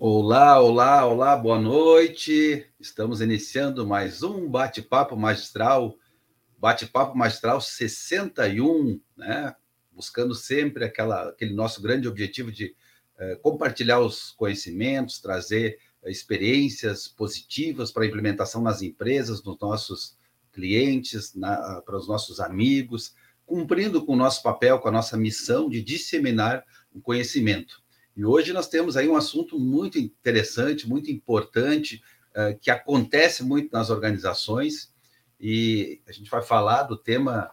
Olá, olá, olá, boa noite. Estamos iniciando mais um bate-papo magistral, bate-papo magistral 61, né? Buscando sempre aquela, aquele nosso grande objetivo de uh, compartilhar os conhecimentos, trazer uh, experiências positivas para implementação nas empresas, nos nossos clientes, na, para os nossos amigos, cumprindo com o nosso papel, com a nossa missão de disseminar o conhecimento. E hoje nós temos aí um assunto muito interessante, muito importante, uh, que acontece muito nas organizações, e a gente vai falar do tema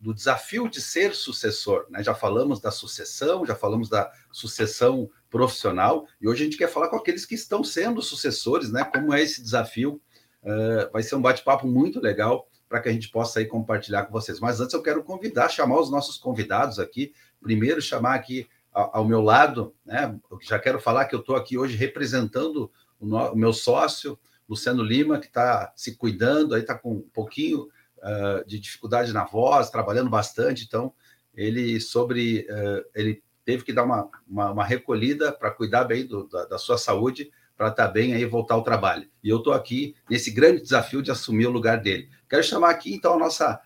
do desafio de ser sucessor. Né? Já falamos da sucessão, já falamos da sucessão profissional, e hoje a gente quer falar com aqueles que estão sendo sucessores, né? Como é esse desafio? Uh, vai ser um bate-papo muito legal para que a gente possa aí compartilhar com vocês. Mas antes eu quero convidar, chamar os nossos convidados aqui. Primeiro, chamar aqui ao meu lado, né? Já quero falar que eu estou aqui hoje representando o, no, o, meu sócio, Luciano Lima, que está se cuidando, aí está com um pouquinho uh, de dificuldade na voz, trabalhando bastante, então ele sobre uh, ele teve que dar uma, uma, uma recolhida para cuidar bem do, da, da, sua saúde, para estar tá bem aí voltar ao trabalho. E eu estou aqui nesse grande desafio de assumir o lugar dele. Quero chamar aqui então a nossa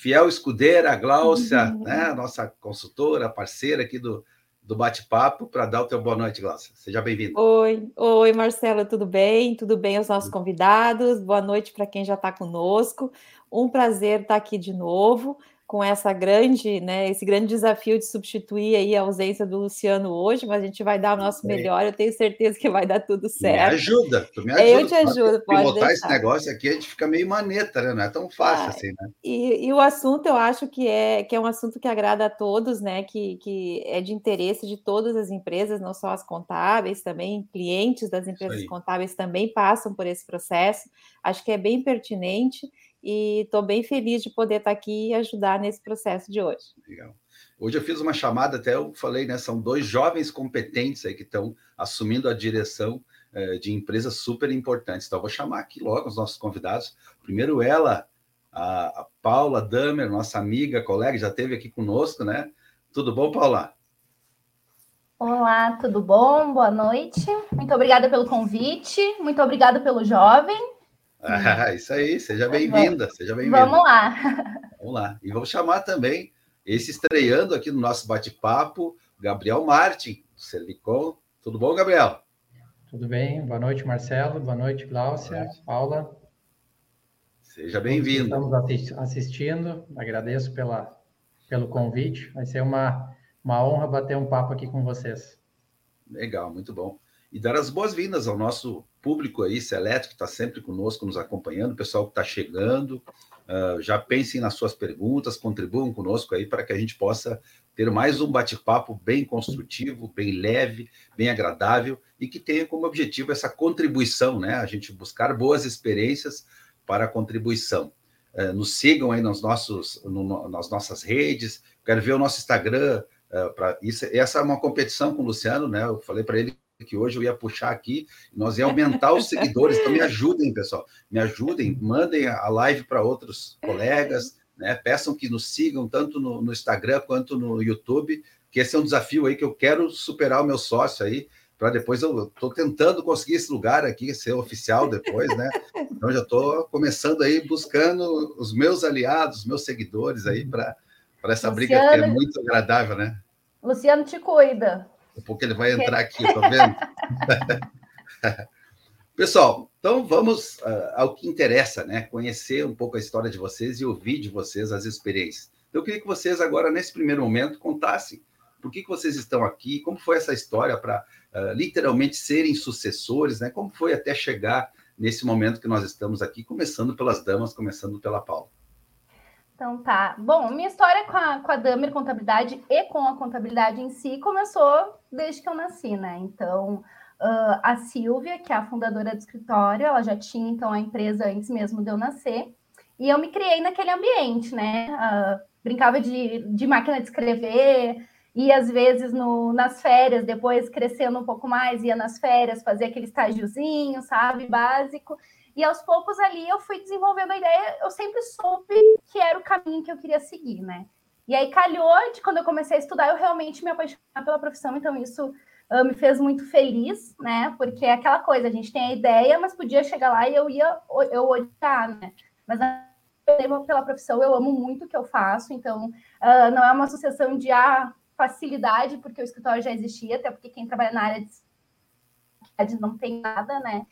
fiel escudeira, a Gláucia, uhum. né, nossa consultora, parceira aqui do, do bate-papo, para dar o teu boa noite, Gláucia. Seja bem-vinda. Oi, oi, Marcela, tudo bem? Tudo bem aos nossos convidados? Boa noite para quem já está conosco. Um prazer estar aqui de novo com essa grande, né, esse grande desafio de substituir aí a ausência do Luciano hoje, mas a gente vai dar o nosso melhor, eu tenho certeza que vai dar tudo certo. Me ajuda, tu me ajuda. Eu te ajudo, pode botar deixar. esse negócio aqui, a gente fica meio maneta, né? Não é tão fácil ah, assim, né? E, e, o assunto eu acho que é que é um assunto que agrada a todos, né? Que, que é de interesse de todas as empresas, não só as contábeis, também clientes das empresas contábeis também passam por esse processo. Acho que é bem pertinente e estou bem feliz de poder estar aqui e ajudar nesse processo de hoje. Legal. Hoje eu fiz uma chamada, até eu falei, né? São dois jovens competentes aí que estão assumindo a direção eh, de empresas super importantes. Então, eu vou chamar aqui logo os nossos convidados. Primeiro, ela, a, a Paula Damer, nossa amiga, colega, já esteve aqui conosco, né? Tudo bom, Paula? Olá, tudo bom? Boa noite. Muito obrigada pelo convite, muito obrigada pelo jovem. Ah, isso aí, seja bem-vinda, seja bem-vinda. Vamos lá. Vamos lá. E vamos chamar também, esse estreando aqui no nosso bate-papo, Gabriel Martin, do Servicom. Tudo bom, Gabriel? Tudo bem. Boa noite, Marcelo. Boa noite, Cláudia, Paula. Seja bem-vindo. Estamos assistindo. Agradeço pela, pelo convite. Vai ser uma, uma honra bater um papo aqui com vocês. Legal, muito bom. E dar as boas-vindas ao nosso público aí, seleto, que está sempre conosco, nos acompanhando, o pessoal que está chegando. Uh, já pensem nas suas perguntas, contribuam conosco aí para que a gente possa ter mais um bate-papo bem construtivo, bem leve, bem agradável e que tenha como objetivo essa contribuição, né? A gente buscar boas experiências para a contribuição. Uh, nos sigam aí nos nossos, no, nas nossas redes. Quero ver o nosso Instagram. Uh, pra, isso, essa é uma competição com o Luciano, né? Eu falei para ele que hoje eu ia puxar aqui, nós ia aumentar os seguidores, então me ajudem, pessoal, me ajudem, mandem a live para outros colegas, né? Peçam que nos sigam tanto no, no, Instagram quanto no YouTube, que esse é um desafio aí que eu quero superar o meu sócio aí, para depois eu estou tentando conseguir esse lugar aqui, ser oficial depois, né? Então já estou começando aí buscando os meus aliados, os meus seguidores aí para essa briga que é muito agradável, né? Luciano te cuida. Daqui a pouco ele vai entrar aqui, tá vendo? Pessoal, então vamos uh, ao que interessa, né? Conhecer um pouco a história de vocês e ouvir de vocês as experiências. Então, eu queria que vocês agora, nesse primeiro momento, contassem por que, que vocês estão aqui, como foi essa história para uh, literalmente serem sucessores, né? Como foi até chegar nesse momento que nós estamos aqui, começando pelas damas, começando pela Paula. Então tá. Bom, minha história com a, com a Damer Contabilidade e com a contabilidade em si começou desde que eu nasci, né? Então, uh, a Silvia, que é a fundadora do escritório, ela já tinha então a empresa antes mesmo de eu nascer, e eu me criei naquele ambiente, né? Uh, brincava de, de máquina de escrever, e às vezes no, nas férias, depois crescendo um pouco mais, ia nas férias, fazer aquele estágiozinho, sabe, básico. E aos poucos ali eu fui desenvolvendo a ideia, eu sempre soube que era o caminho que eu queria seguir, né? E aí calhou de quando eu comecei a estudar, eu realmente me apaixonei pela profissão, então isso uh, me fez muito feliz, né? Porque é aquela coisa, a gente tem a ideia, mas podia chegar lá e eu ia eu odiar, né? Mas pela profissão, eu amo muito o que eu faço, então uh, não é uma associação de ah, facilidade, porque o escritório já existia, até porque quem trabalha na área de não tem nada, né?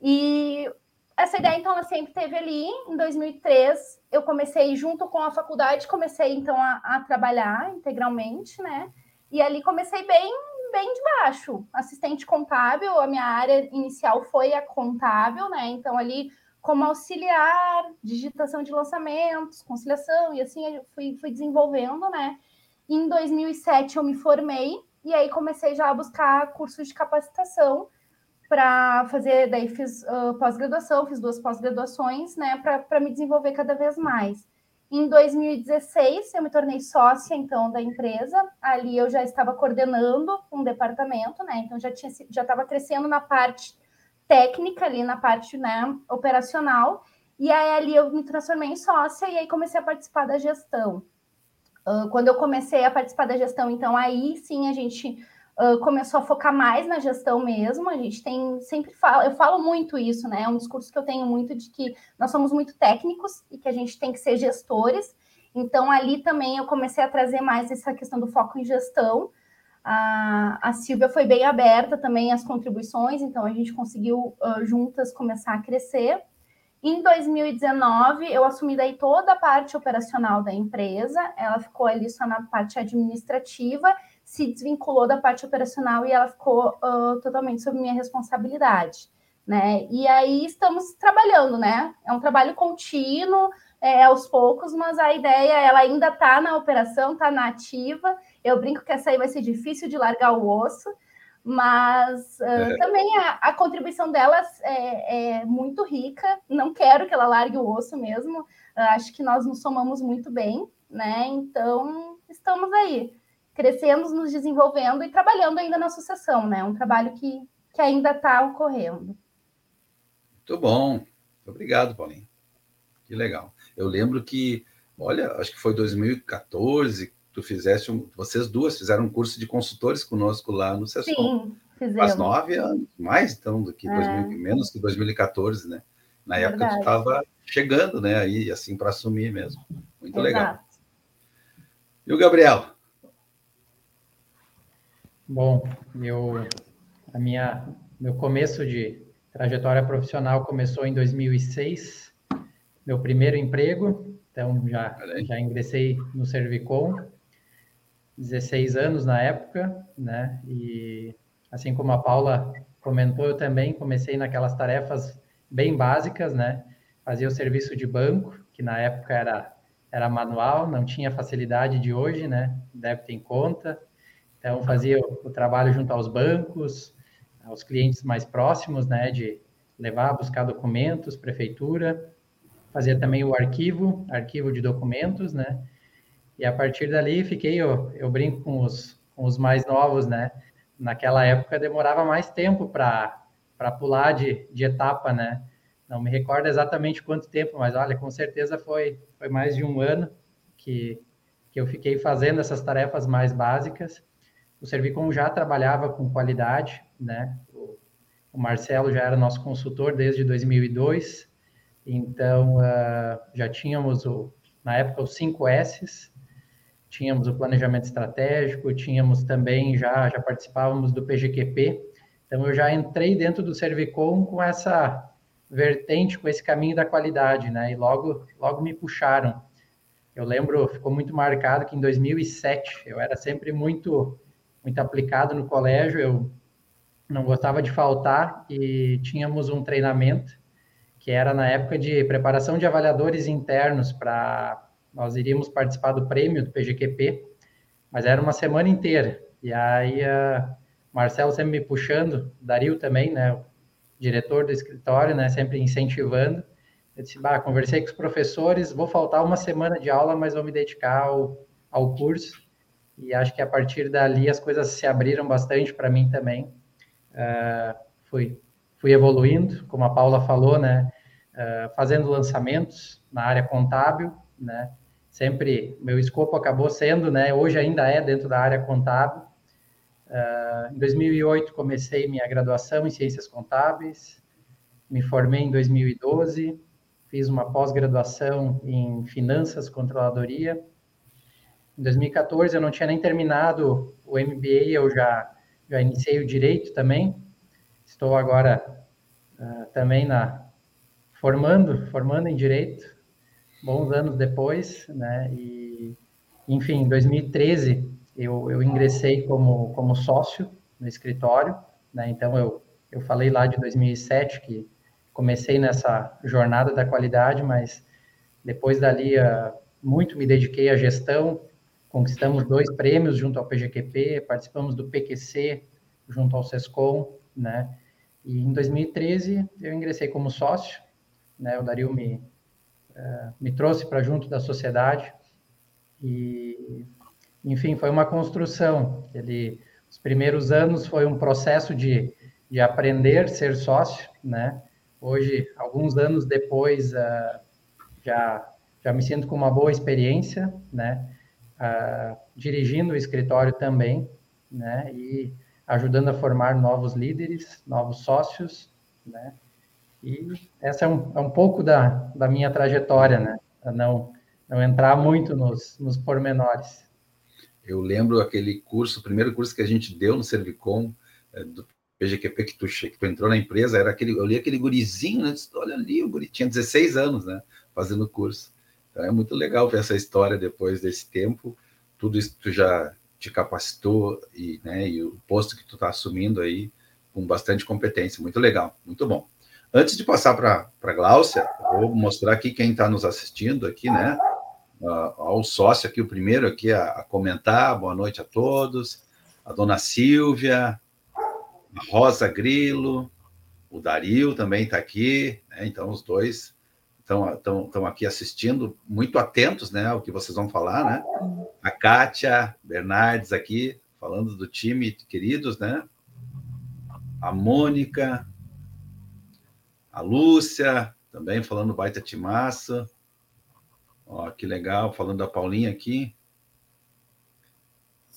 E essa ideia, então, ela sempre teve ali. Em 2003, eu comecei, junto com a faculdade, comecei, então, a, a trabalhar integralmente, né? E ali comecei bem bem de baixo. Assistente contábil, a minha área inicial foi a contábil, né? Então, ali como auxiliar, digitação de lançamentos, conciliação, e assim eu fui, fui desenvolvendo, né? Em 2007 eu me formei, e aí comecei já a buscar cursos de capacitação para fazer, daí fiz uh, pós-graduação, fiz duas pós-graduações, né, para me desenvolver cada vez mais. Em 2016, eu me tornei sócia, então, da empresa. Ali eu já estava coordenando um departamento, né? Então, já tinha já estava crescendo na parte técnica, ali na parte né, operacional. E aí, ali eu me transformei em sócia e aí comecei a participar da gestão. Uh, quando eu comecei a participar da gestão, então, aí sim a gente começou a focar mais na gestão mesmo. A gente tem sempre fala, eu falo muito isso, né? É um discurso que eu tenho muito de que nós somos muito técnicos e que a gente tem que ser gestores. Então, ali também eu comecei a trazer mais essa questão do foco em gestão. A, a Silvia foi bem aberta também às contribuições, então a gente conseguiu uh, juntas começar a crescer. Em 2019, eu assumi daí toda a parte operacional da empresa, ela ficou ali só na parte administrativa se desvinculou da parte operacional e ela ficou uh, totalmente sob minha responsabilidade, né? E aí estamos trabalhando, né? É um trabalho contínuo, é, aos poucos, mas a ideia ela ainda está na operação, está na ativa. Eu brinco que essa aí vai ser difícil de largar o osso, mas uh, é. também a, a, contribuição delas é, é, muito rica. Não quero que ela largue o osso mesmo. Uh, acho que nós nos somamos muito bem, né? Então estamos aí crescendo, nos desenvolvendo e trabalhando ainda na associação, né? Um trabalho que, que ainda está ocorrendo. Muito bom. Muito obrigado, Paulinho. Que legal. Eu lembro que, olha, acho que foi 2014 tu fizeste um, vocês duas fizeram um curso de consultores conosco lá no Sessom. Sim, fizemos. Faz nove anos, mais então do que é. 2000, menos que 2014, né? Na é época verdade. tu estava chegando, né? Aí assim para assumir mesmo. Muito Exato. legal. E o Gabriel? Bom, meu, a minha, meu começo de trajetória profissional começou em 2006, meu primeiro emprego, então já, já ingressei no Servicom, 16 anos na época, né? E assim como a Paula comentou, eu também comecei naquelas tarefas bem básicas, né? Fazia o serviço de banco, que na época era, era manual, não tinha facilidade de hoje, né? Ter em conta então, fazia o, trabalho junto aos bancos, aos clientes mais próximos, né, de levar, buscar documentos, prefeitura, fazia também o arquivo, arquivo de documentos, né, e a partir dali fiquei, eu, eu brinco com os, com os mais novos, né, naquela época demorava mais tempo para pular de, de etapa, né, não me recordo exatamente quanto tempo, mas olha, com certeza foi, foi mais de um ano que, que eu fiquei fazendo essas tarefas mais básicas, o Servicom já trabalhava com qualidade, né? O Marcelo já era nosso consultor desde 2002, então uh, já tínhamos, o, na época, os 5 S's, tínhamos o planejamento estratégico, tínhamos também, já, já participávamos do PGQP, então eu já entrei dentro do Servicom com essa vertente, com esse caminho da qualidade, né? E logo, logo me puxaram. Eu lembro, ficou muito marcado que em 2007 eu era sempre muito muito aplicado no colégio, eu não gostava de faltar e tínhamos um treinamento que era na época de preparação de avaliadores internos para nós iríamos participar do prêmio do PGQP, mas era uma semana inteira. E aí a Marcelo sempre me puxando, Dario também, né, o diretor do escritório, né, sempre incentivando. Eu disse, bah, conversei com os professores, vou faltar uma semana de aula, mas vou me dedicar ao, ao curso e acho que a partir dali as coisas se abriram bastante para mim também. Uh, fui, fui evoluindo, como a Paula falou, né? Uh, fazendo lançamentos na área contábil, né? Sempre meu escopo acabou sendo, né? Hoje ainda é dentro da área contábil. Uh, em 2008 comecei minha graduação em Ciências Contábeis, me formei em 2012, fiz uma pós-graduação em Finanças Controladoria. Em 2014 eu não tinha nem terminado o MBA, eu já já iniciei o direito também. Estou agora uh, também na formando, formando em direito, bons anos depois, né? E enfim, em 2013 eu, eu ingressei como como sócio no escritório, né? Então eu eu falei lá de 2007 que comecei nessa jornada da qualidade, mas depois dali uh, muito me dediquei à gestão, conquistamos dois prêmios junto ao PGQP, participamos do PQC junto ao SESCOM, né? E em 2013 eu ingressei como sócio, né? O Dario me uh, me trouxe para junto da sociedade e, enfim, foi uma construção. Ele, os primeiros anos foi um processo de, de aprender ser sócio, né? Hoje, alguns anos depois, uh, já já me sinto com uma boa experiência, né? Uh, dirigindo o escritório também, né, e ajudando a formar novos líderes, novos sócios, né, e essa é um, é um pouco da, da minha trajetória, né, não, não entrar muito nos, nos pormenores. Eu lembro aquele curso, o primeiro curso que a gente deu no Servicom, é, do PGQP, que tu, que tu entrou na empresa, era aquele, eu li aquele gurizinho, né, disse, olha ali, o guri tinha 16 anos, né, fazendo o curso. Então é muito legal ver essa história depois desse tempo, tudo isso que tu já te capacitou e, né, e o posto que tu está assumindo aí com bastante competência, muito legal, muito bom. Antes de passar para a Gláucia, vou mostrar aqui quem está nos assistindo aqui, né? Ao sócio aqui, o primeiro aqui a, a, comentar, boa noite a todos, a dona Silvia, a Rosa Grilo, o Dario também está aqui, né? então os dois estão aqui assistindo, muito atentos né, ao que vocês vão falar, né? A Kátia Bernardes aqui, falando do time, queridos, né? A Mônica, a Lúcia, também falando baita timaça. Ó, que legal, falando da Paulinha aqui.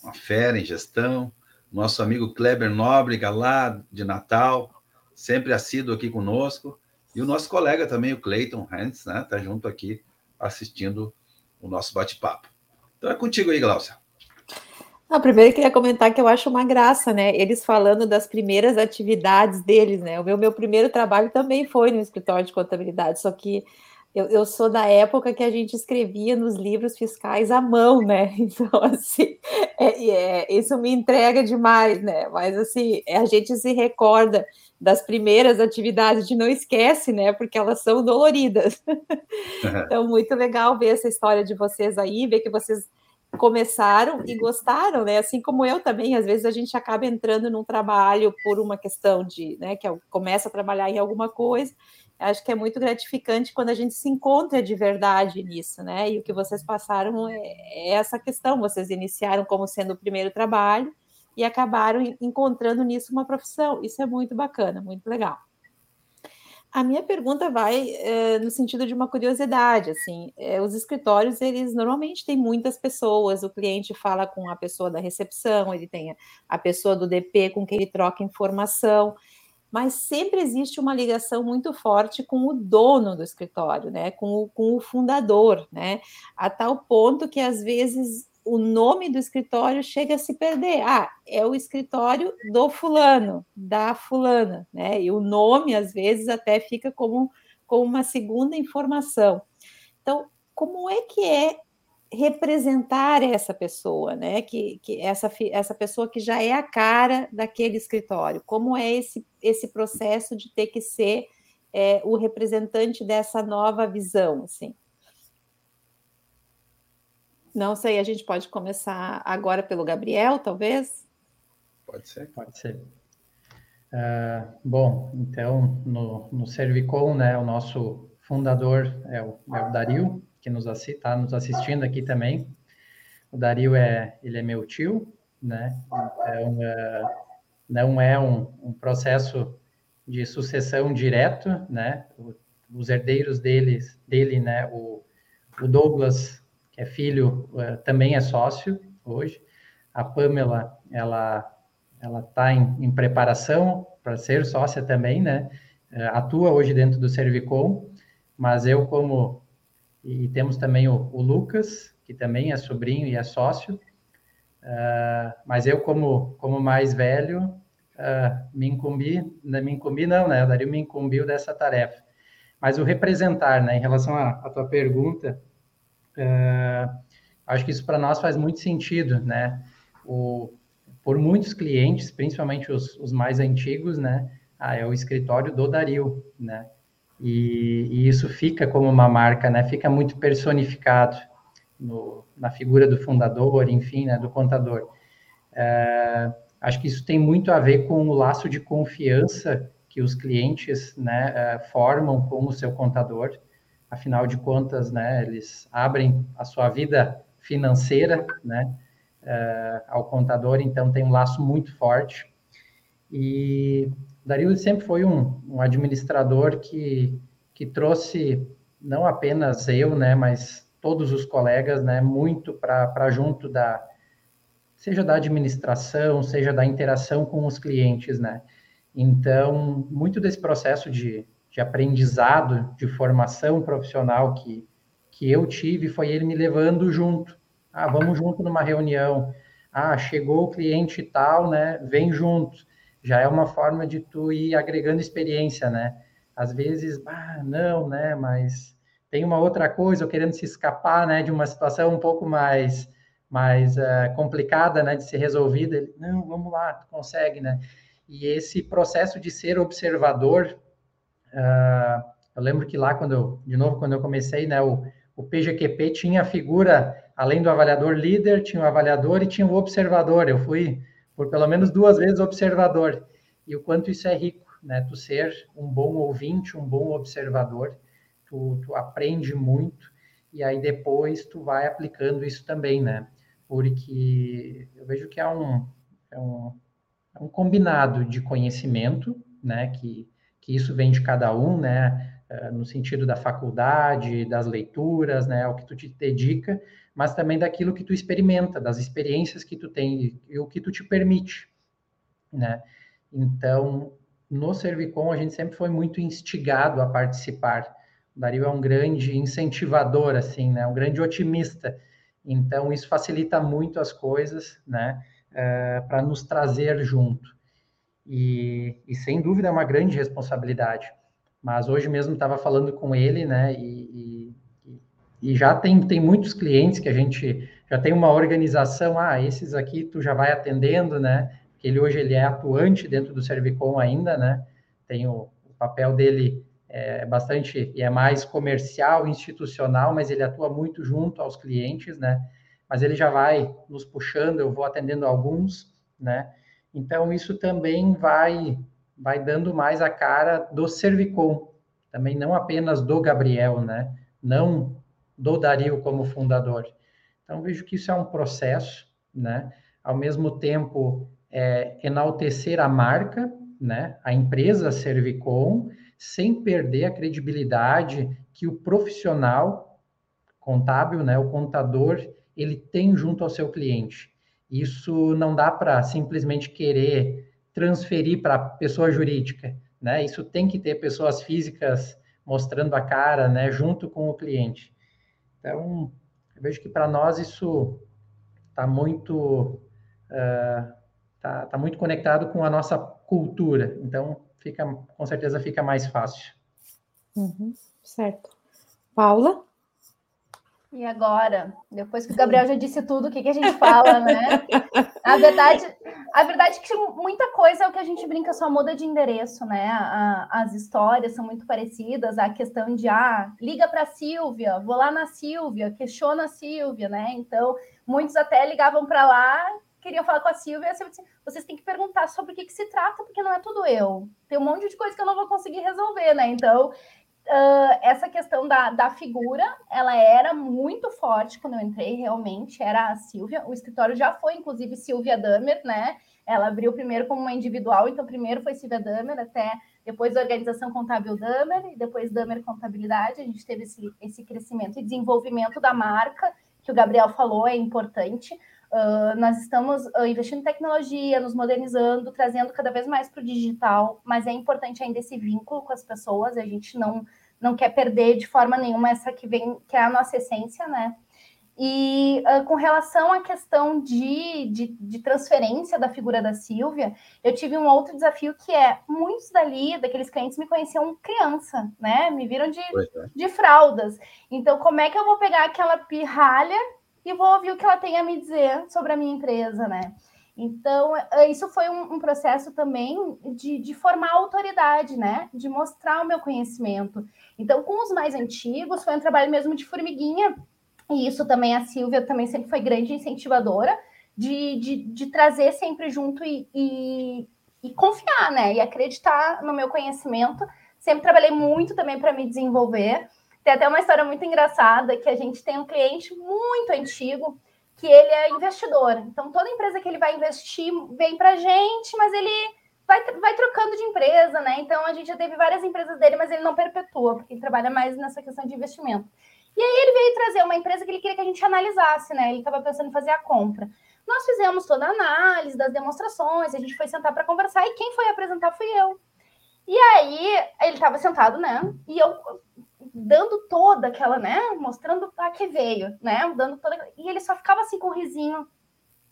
Uma fera em gestão. Nosso amigo Kleber Nóbrega, lá de Natal, sempre assíduo aqui conosco. E o nosso colega também, o Clayton Hans, né? Tá junto aqui assistindo o nosso bate-papo. Então é contigo aí, Glaucia. Ah, primeiro eu queria comentar que eu acho uma graça, né? Eles falando das primeiras atividades deles, né? O meu, meu primeiro trabalho também foi no escritório de contabilidade, só que eu, eu, sou da época que a gente escrevia nos livros fiscais à mão, né? Então, assim, é, é, isso me entrega demais, né? Mas, assim, a gente se recorda das primeiras atividades, de não esquece, né? Porque elas são doloridas. então, muito legal ver essa história de vocês aí, ver que vocês começaram e gostaram, né? Assim como eu também, às vezes a gente acaba entrando num trabalho por uma questão de, né, que começa a trabalhar em alguma coisa. Acho que é muito gratificante quando a gente se encontra de verdade nisso, né? E o que vocês passaram é, é essa questão. Vocês iniciaram como sendo o primeiro trabalho e acabaram encontrando nisso uma profissão. Isso é muito bacana, muito legal. A minha pergunta vai é, no sentido de uma curiosidade, assim, é, os escritórios, eles normalmente têm muitas pessoas, o cliente fala com a pessoa da recepção, ele tem a pessoa do DP com quem ele troca informação, mas sempre existe uma ligação muito forte com o dono do escritório, né, com o, com o fundador, né, a tal ponto que às vezes o nome do escritório chega a se perder. Ah, é o escritório do fulano, da fulana, né? E o nome, às vezes, até fica como, como uma segunda informação. Então, como é que é representar essa pessoa, né? Que, que essa, essa pessoa que já é a cara daquele escritório. Como é esse, esse processo de ter que ser é, o representante dessa nova visão, assim? Não sei, a gente pode começar agora pelo Gabriel, talvez? Pode ser. Pode ser. Uh, bom, então, no, no Servicom, né, o nosso fundador é o, é o Dario, que nos está nos assistindo aqui também. O Dario é, ele é meu tio, né, então, uh, não é um, um, processo de sucessão direto, né, os herdeiros deles, dele, né, o, o Douglas que é filho, uh, também é sócio hoje. A Pamela, ela ela está em, em, preparação para ser sócia também, né? Uh, atua hoje dentro do Servicom, mas eu como e temos também o, o Lucas que também é sobrinho e é sócio, uh, mas eu como como mais velho uh, me incumbi, não me incumbi não, né? O Dario me incumbiu dessa tarefa. Mas o representar, né? Em relação à tua pergunta, acho que isso para nós faz muito sentido, né? O, por muitos clientes, principalmente os, os mais antigos, né? Ah, é o escritório do Dario, né? E, e, isso fica como uma marca, né? Fica muito personificado no, na figura do fundador, enfim, né? Do contador. É, acho que isso tem muito a ver com o laço de confiança que os clientes, né? É, formam com o seu contador. Afinal de contas, né? Eles abrem a sua vida financeira, né? uh, ao contador, então tem um laço muito forte. E Dario sempre foi um, um administrador que, que trouxe não apenas eu, né, mas todos os colegas, né, muito para junto da, seja da administração, seja da interação com os clientes, né. Então, muito desse processo de, de aprendizado, de formação profissional que, que eu tive, foi ele me levando junto. Ah, vamos junto numa reunião. Ah, chegou o cliente tal, né? Vem junto. Já é uma forma de tu ir agregando experiência, né? Às vezes, ah, não, né? Mas tem uma outra coisa, ou querendo se escapar, né? De uma situação um pouco mais mais uh, complicada, né? De ser resolvida. Ele, não, vamos lá, tu consegue, né? E esse processo de ser observador, uh, eu lembro que lá quando eu, de novo, quando eu comecei, né? O, o PGQP tinha a figura além do avaliador líder, tinha o avaliador e tinha o observador. Eu fui por pelo menos duas vezes observador. E o quanto isso é rico, né? Tu ser um bom ouvinte, um bom observador, tu, tu aprende muito e aí depois tu vai aplicando isso também, né? Porque eu vejo que é um, é um, é um combinado de conhecimento, né? Que, que isso vem de cada um, né? Eh, no sentido da faculdade, das leituras, né? O que tu te dedica, mas também daquilo que tu experimenta, das experiências que tu tem e o que tu te permite, né? Então, no Servicom, a gente sempre foi muito instigado a participar. O Dario é um grande incentivador, assim, né? Um grande otimista. Então, isso facilita muito as coisas, né? Uh, Para nos trazer junto. E, e, sem dúvida, é uma grande responsabilidade. Mas hoje mesmo estava falando com ele, né? E, e já tem, tem muitos clientes que a gente já tem uma organização, ah, esses aqui tu já vai atendendo, né? Ele hoje ele é atuante dentro do Servicom ainda, né? Tem o, o papel dele é bastante e é mais comercial, institucional, mas ele atua muito junto aos clientes, né? Mas ele já vai nos puxando, eu vou atendendo alguns, né? Então isso também vai vai dando mais a cara do Servicom, também não apenas do Gabriel, né? Não do Dario como fundador. Então, vejo que isso é um processo, né? Ao mesmo tempo, é, enaltecer a marca, né? A empresa Servicom, sem perder a credibilidade que o profissional contábil, né? O contador, ele tem junto ao seu cliente. Isso não dá para simplesmente querer transferir para pessoa jurídica, né? Isso tem que ter pessoas físicas mostrando a cara, né? Junto com o cliente. Então, eu vejo que para nós isso está muito, uh, tá, tá muito conectado com a nossa cultura. Então, fica, com certeza fica mais fácil. Uhum, certo. Paula? E agora? Depois que o Gabriel já disse tudo, o que, que a gente fala, né? A verdade, a verdade é que muita coisa é o que a gente brinca, só muda de endereço, né? A, as histórias são muito parecidas, a questão de, ah, liga para a Silvia, vou lá na Silvia, questiona a Silvia, né? Então, muitos até ligavam para lá, queriam falar com a Silvia, e a Silvia disse, vocês têm que perguntar sobre o que, que se trata, porque não é tudo eu. Tem um monte de coisa que eu não vou conseguir resolver, né? Então, Uh, essa questão da, da figura, ela era muito forte quando eu entrei, realmente, era a Silvia. O escritório já foi, inclusive, Silvia Damer, né? Ela abriu primeiro como uma individual, então primeiro foi Silvia Damer, até depois Organização Contábil Damer, e depois Damer Contabilidade. A gente teve esse, esse crescimento e desenvolvimento da marca, que o Gabriel falou, é importante. Uh, nós estamos uh, investindo em tecnologia, nos modernizando, trazendo cada vez mais para o digital, mas é importante ainda esse vínculo com as pessoas, a gente não, não quer perder de forma nenhuma essa que vem, que é a nossa essência, né? E uh, com relação à questão de, de, de, transferência da figura da Silvia, eu tive um outro desafio que é muitos dali, daqueles clientes, me conheciam criança, né? Me viram de, é. de fraldas. Então, como é que eu vou pegar aquela pirralha e vou ouvir o que ela tem a me dizer sobre a minha empresa, né? Então, eh, isso foi um, um processo também de, de, formar autoridade, né? De mostrar o meu conhecimento. Então, com os mais antigos, foi um trabalho mesmo de formiguinha, e isso também a Silvia também sempre foi grande incentivadora de, de, de trazer sempre junto e, e, e confiar, né? E acreditar no meu conhecimento. Sempre trabalhei muito também para me desenvolver. Tem até uma história muito engraçada que a gente tem um cliente muito antigo que ele é investidor. Então, toda empresa que ele vai investir vem para a gente, mas ele vai, vai trocando de empresa, né? Então, a gente já teve várias empresas dele, mas ele não perpetua, porque ele trabalha mais nessa questão de investimento. E aí ele veio trazer uma empresa que ele queria que a gente analisasse, né? Ele estava pensando em fazer a compra. Nós fizemos toda a análise das demonstrações, a gente foi sentar para conversar, e quem foi apresentar fui eu. E aí ele estava sentado, né? E eu dando toda aquela, né? Mostrando para que veio, né? Dando toda. E ele só ficava assim com risinho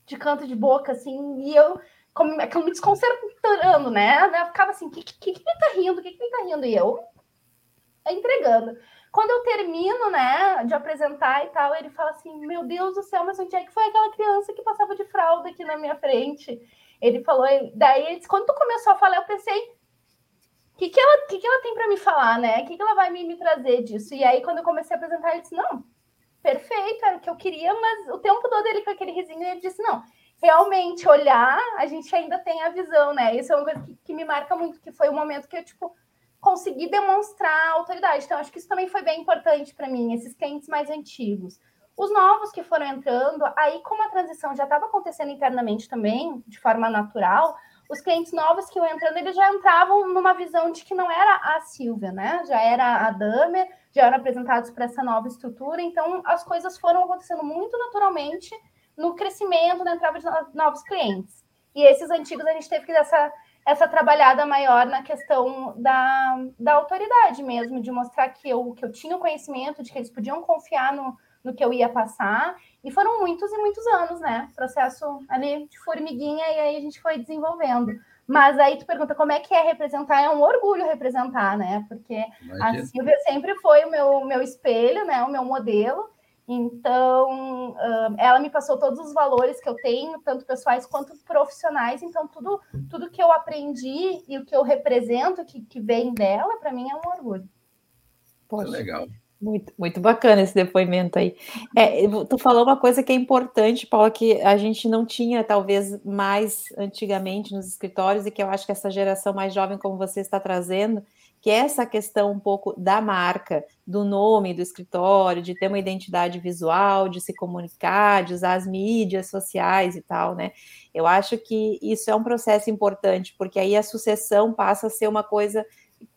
de canto de boca, assim, e eu como, aquilo me desconcertando, né? Eu ficava assim, o que, que, que, ele tá rindo? O que, que ele tá rindo? E eu entregando. Quando eu termino, né, de apresentar e tal, ele fala assim: Meu Deus do céu, mas onde é que foi aquela criança que passava de fralda aqui na minha frente? Ele falou, daí ele disse, quando tu começou a falar, eu pensei, que, que, ela, que, que ela tem para me falar, né? O que, que ela vai me, me trazer disso? E aí, quando eu comecei a apresentar, ele disse: Não, perfeito, era o que eu queria, mas o tempo todo ele com aquele risinho, ele disse: Não, realmente olhar, a gente ainda tem a visão, né? Isso é uma coisa que, que me marca muito, que foi o um momento que eu, tipo, consegui demonstrar autoridade. Então, acho que isso também foi bem importante para mim, esses clientes mais antigos. Os novos que foram entrando, aí, como a transição já estava acontecendo internamente também, de forma natural, os clientes novos que iam entrando, eles já entravam numa visão de que não era a Silvia, né? Já era a Damer, já eram apresentados para essa nova estrutura, então as coisas foram acontecendo muito naturalmente no crescimento, na entrada de novos clientes. E esses antigos a gente teve que dar essa, essa trabalhada maior na questão da, da autoridade mesmo, de mostrar que eu, que eu tinha o conhecimento, de que eles podiam confiar no, no que eu ia passar. E foram muitos e muitos anos, né? Processo ali de formiguinha, e aí a gente foi desenvolvendo. Mas aí tu pergunta como é que é representar, é um orgulho representar, né? Porque Imagina. a Silvia sempre foi o meu, meu espelho, né? O meu modelo. Então, ela me passou todos os valores que eu tenho, tanto pessoais quanto profissionais. Então, tudo, tudo que eu aprendi e o que eu represento, que, que vem dela, para mim é um orgulho. Poxa. legal. Muito, muito bacana esse depoimento aí. É, tu falou uma coisa que é importante, Paula, que a gente não tinha, talvez, mais antigamente nos escritórios, e que eu acho que essa geração mais jovem, como você está trazendo, que é essa questão um pouco da marca, do nome do escritório, de ter uma identidade visual, de se comunicar, de usar as mídias sociais e tal, né? Eu acho que isso é um processo importante, porque aí a sucessão passa a ser uma coisa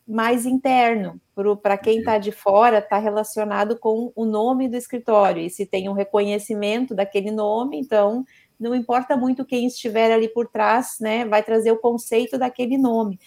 mais interno, para quem está de fora, está relacionado com o nome do escritório, e se tem um reconhecimento daquele nome, então não importa muito quem estiver ali por trás, né, vai trazer o conceito daquele nome.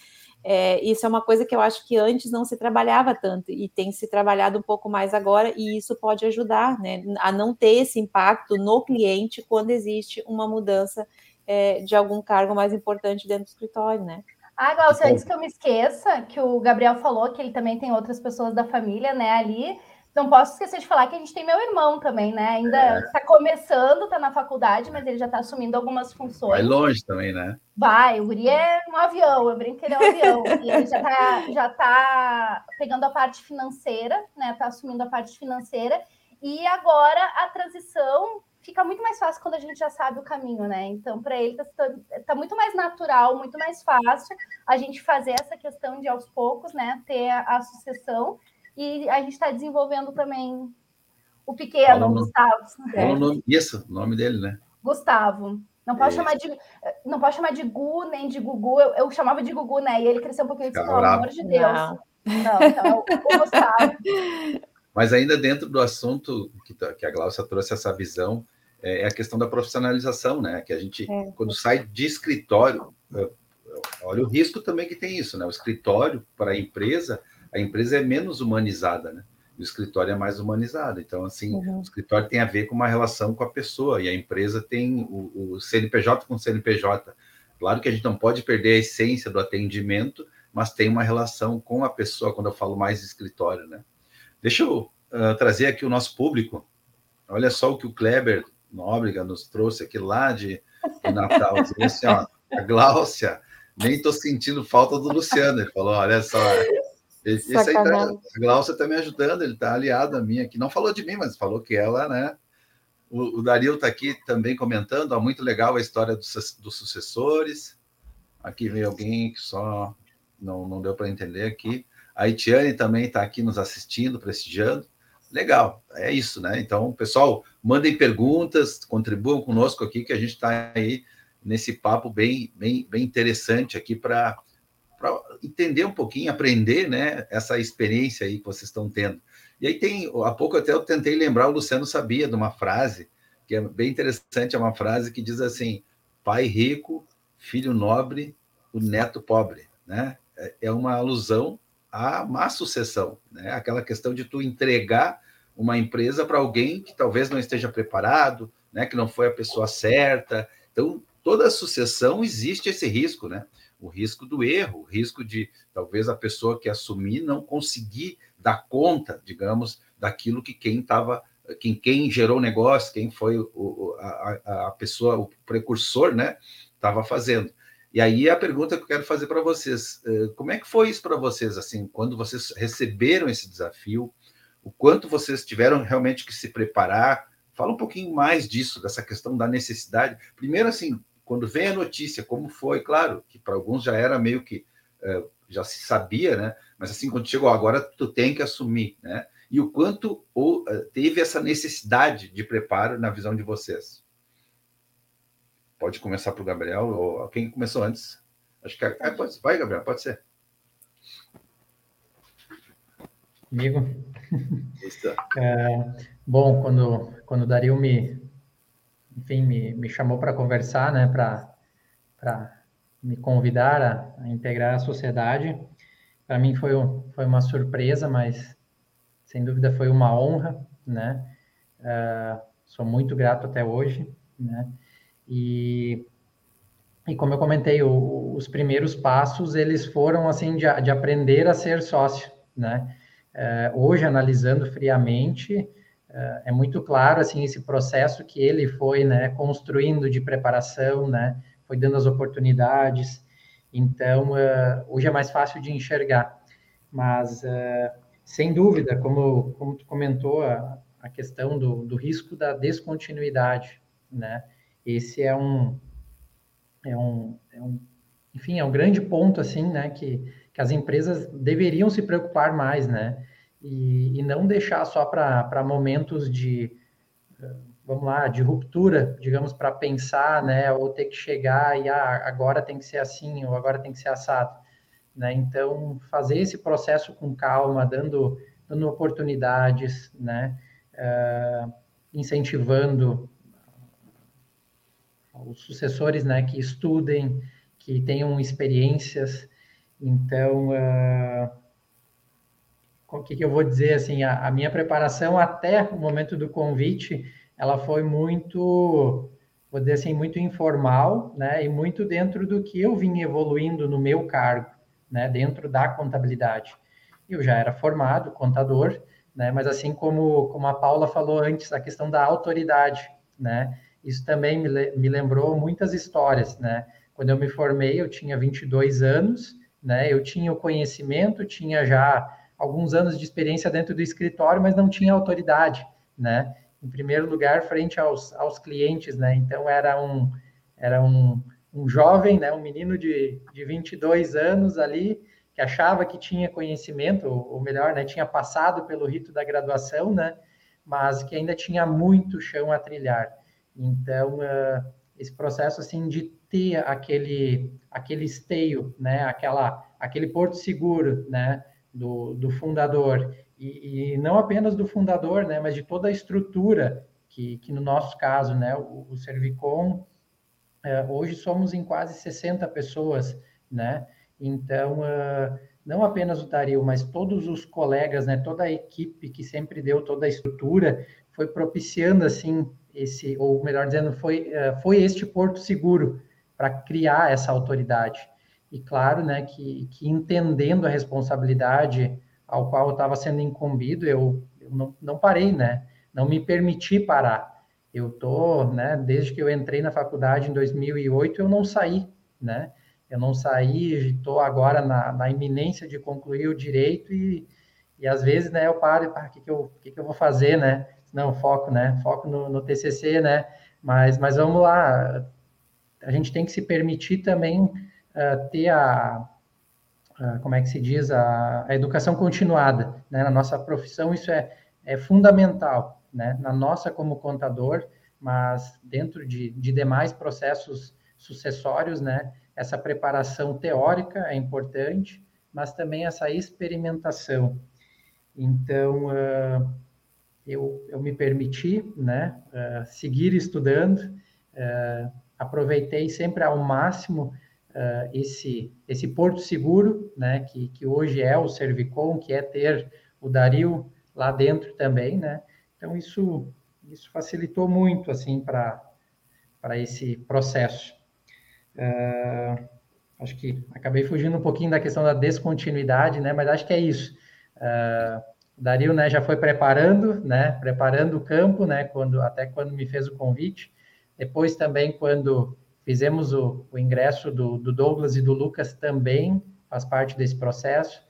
É, isso é uma coisa que eu acho que antes não se trabalhava tanto e tem se trabalhado um pouco mais agora, e isso pode ajudar né, a não ter esse impacto no cliente quando existe uma mudança é, de algum cargo mais importante dentro do escritório, né? Ah, Glaucio, antes que eu me esqueça, que o Gabriel falou que ele também tem outras pessoas da família, né, ali. Não posso esquecer de falar que a gente tem meu irmão também, né? Ainda está é. começando, está na faculdade, mas ele já está assumindo algumas funções. Vai longe também, né? Vai, o Guri é um avião, eu brinco que ele é um avião. e ele já está já tá pegando a parte financeira, né? Está assumindo a parte financeira. E agora a transição fica muito mais fácil quando a gente já sabe o caminho, né? Então, para ele está tá muito mais natural, muito mais fácil a gente fazer essa questão de aos poucos, né, ter a, a sucessão. E a gente está desenvolvendo também o pequeno, o Gustavo. Qual o nome? Isso, o nome dele, né? Gustavo. Não posso, chamar de, não posso chamar de Gu nem de Gugu. Eu, eu chamava de Gugu, né? E ele cresceu um pouquinho e disse, pelo amor de Deus. Não, não então, o Gustavo. Mas ainda dentro do assunto que, que a Glaucia trouxe essa visão, é, é a questão da profissionalização, né? Que a gente, é. quando sai de escritório, olha o risco também que tem isso, né? O escritório para a empresa, a empresa é menos humanizada, né? O escritório é mais humanizado. Então, assim, uhum. o escritório tem a ver com uma relação com a pessoa e a empresa tem o, o CNPJ com o CNPJ. Claro que a gente não pode perder a essência do atendimento, mas tem uma relação com a pessoa quando eu falo mais de escritório, né? Deixa eu uh, trazer aqui o nosso público. Olha só o que o Kleber Nóbrega nos trouxe aqui lá de, de Natal. assim, ó, a Gláucia, nem estou sentindo falta do Luciano. Ele falou: olha só. Esse aí tá, a Gláucia está me ajudando, ele está aliado a mim aqui. Não falou de mim, mas falou que ela, né? O, o Dario está aqui também comentando, ó, muito legal a história dos, dos sucessores. Aqui veio alguém que só não, não deu para entender aqui. A Itiane também está aqui nos assistindo, prestigiando. Legal, é isso, né? Então, pessoal, mandem perguntas, contribuam conosco aqui, que a gente está aí nesse papo bem, bem, bem interessante aqui para entender um pouquinho, aprender, né? Essa experiência aí que vocês estão tendo. E aí tem, há pouco até eu tentei lembrar, o Luciano sabia de uma frase que é bem interessante, é uma frase que diz assim: pai rico, filho nobre, o neto pobre, né? É, é uma alusão à má sucessão, né? Aquela questão de tu entregar uma empresa para alguém que talvez não esteja preparado, né? Que não foi a pessoa certa. Então, toda sucessão existe esse risco, né? O risco do erro, o risco de talvez a pessoa que assumir não conseguir dar conta, digamos, daquilo que quem estava, quem, quem gerou o negócio, quem foi o, a, a pessoa, o precursor, né? Estava fazendo. E aí a pergunta que eu quero fazer para vocês, eh, como é que foi isso para vocês, assim, quando vocês receberam esse desafio, o quanto vocês tiveram realmente que se preparar? Fala um pouquinho mais disso, dessa questão da necessidade. Primeiro, assim, quando vem a notícia, como foi, claro, que para alguns já era meio que eh, já se sabia, né? Mas assim, quando chegou agora, tu tem que assumir, né? E o quanto ou, eh, teve essa necessidade de preparo na visão de vocês? Pode começar para o Gabriel, ou quem começou antes? Acho que é, pode, vai, Gabriel, pode ser. Comigo? É, bom, quando, quando o Dario me, enfim, me, me chamou para conversar, né, para me convidar a, a, integrar a sociedade, para mim foi, foi uma surpresa, mas sem dúvida foi uma honra, né? Uh, sou muito grato até hoje, né? E, e como eu comentei, o, os primeiros passos, eles foram, assim, de, de aprender a ser sócio, né? Uh, hoje, analisando friamente, uh, é muito claro, assim, esse processo que ele foi, né, construindo de preparação, né? Foi dando as oportunidades. Então, uh, hoje é mais fácil de enxergar. Mas, sem dúvida, como, como tu comentou, a, a questão do, do risco da descontinuidade, né? esse é um, é um, é um enfim, é um grande ponto, assim, né, que, que as empresas deveriam se preocupar mais, né, e, e não deixar só para momentos de, vamos lá, de ruptura, digamos, para pensar, né, ou ter que chegar e, ah, agora tem que ser assim, ou agora tem que ser assado, né, então, fazer esse processo com calma, dando, dando oportunidades, né, uh, incentivando os sucessores, né, que estudem, que tenham experiências. Então, uh, o que, que, eu vou dizer assim, a, a, minha preparação até o momento do convite, ela foi muito, vou dizer assim, muito informal, né, e muito dentro do que eu vim evoluindo no meu cargo, né, dentro da contabilidade. Eu já era formado contador, né, mas assim como como a Paula falou antes, a questão da autoridade, né, isso também me, me lembrou muitas histórias, né? Quando eu me formei, eu tinha 22 anos, né? Eu tinha o conhecimento, tinha já alguns anos de experiência dentro do escritório, mas não tinha autoridade, né? Em primeiro lugar, frente aos, aos clientes, né? Então, era um, era um, um jovem, né? Um menino de, de 22 anos ali, que achava que tinha conhecimento, ou melhor, né? Tinha passado pelo rito da graduação, né? Mas que ainda tinha muito chão a trilhar. Então, uh, esse processo assim de ter aquele aquele esteio, né, aquela aquele porto seguro, né, do, do fundador. E, e, não apenas do fundador, né, mas de toda a estrutura que, que no nosso caso, né, o, o Servicom, é, hoje somos em quase 60 pessoas, né? Então, uh, não apenas o Dario, mas todos os colegas, né, toda a equipe que sempre deu toda a estrutura, foi propiciando, assim, esse, ou melhor dizendo, foi, uh, foi este porto seguro para criar essa autoridade. E claro, né, que, que entendendo a responsabilidade ao qual eu estava sendo incumbido, eu, eu não, não parei, né? Não me permiti parar. Eu tô, né, desde que eu entrei na faculdade em 2008, eu não saí, né? Eu não saí, estou agora na, na, iminência de concluir o direito e, e às vezes, né, eu paro e, o que, que, eu, que, que eu vou fazer, né? Não, foco, né? Foco no, no TCC, né? Mas, mas vamos lá, a gente tem que se permitir também uh, ter a, como é que se diz, a, a educação continuada, né? Na nossa profissão isso é, é fundamental, né? Na nossa como contador, mas dentro de, de demais processos sucessórios, né? essa preparação teórica é importante, mas também essa experimentação. Então, uh, eu, eu me permiti né, uh, seguir estudando, uh, aproveitei sempre ao máximo esse, esse porto seguro, né, que, que hoje é o Servicom, que é ter o Dario lá dentro também, né? Então, isso, isso facilitou muito, assim, para esse processo. Uh, acho que acabei fugindo um pouquinho da questão da descontinuidade, né? Mas acho que é isso. Uh, Dario, né, já foi preparando, né? Preparando o campo, né? Quando até quando me fez o convite. Depois também quando fizemos o, o ingresso do, do, Douglas e do Lucas também faz parte desse processo.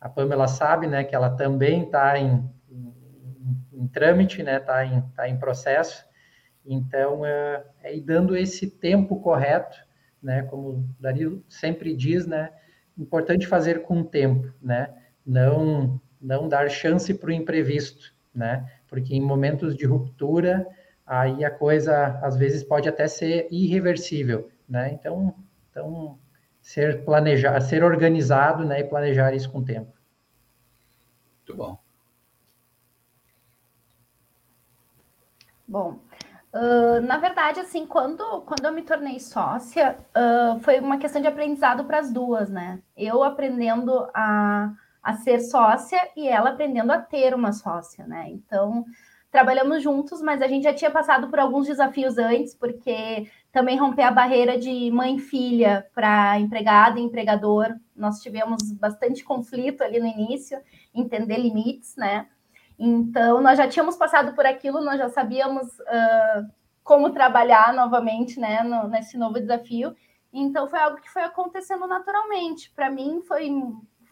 A Pamela sabe, né, que ela também está em, em, em, trâmite, né? Está em, tá em processo. Então, uh, é ir dando esse tempo correto né? Como o Dario sempre diz, né? Importante fazer com tempo, né? Não não dar chance para o imprevisto, né? Porque em momentos de ruptura, aí a coisa às vezes pode até ser irreversível, né? Então, então ser planejar, ser organizado, né, e planejar isso com tempo. Muito bom. Bom, Uh, na verdade, assim, quando, quando eu me tornei sócia, uh, foi uma questão de aprendizado para as duas, né? Eu aprendendo a, a ser sócia e ela aprendendo a ter uma sócia, né? Então, trabalhamos juntos, mas a gente já tinha passado por alguns desafios antes, porque também romper a barreira de mãe filha para empregado e empregador, nós tivemos bastante conflito ali no início, entender limites, né? Então, nós já tínhamos passado por aquilo, nós já sabíamos uh, como trabalhar novamente, né, no, nesse novo desafio. Então, foi algo que foi acontecendo naturalmente. Para mim, foi,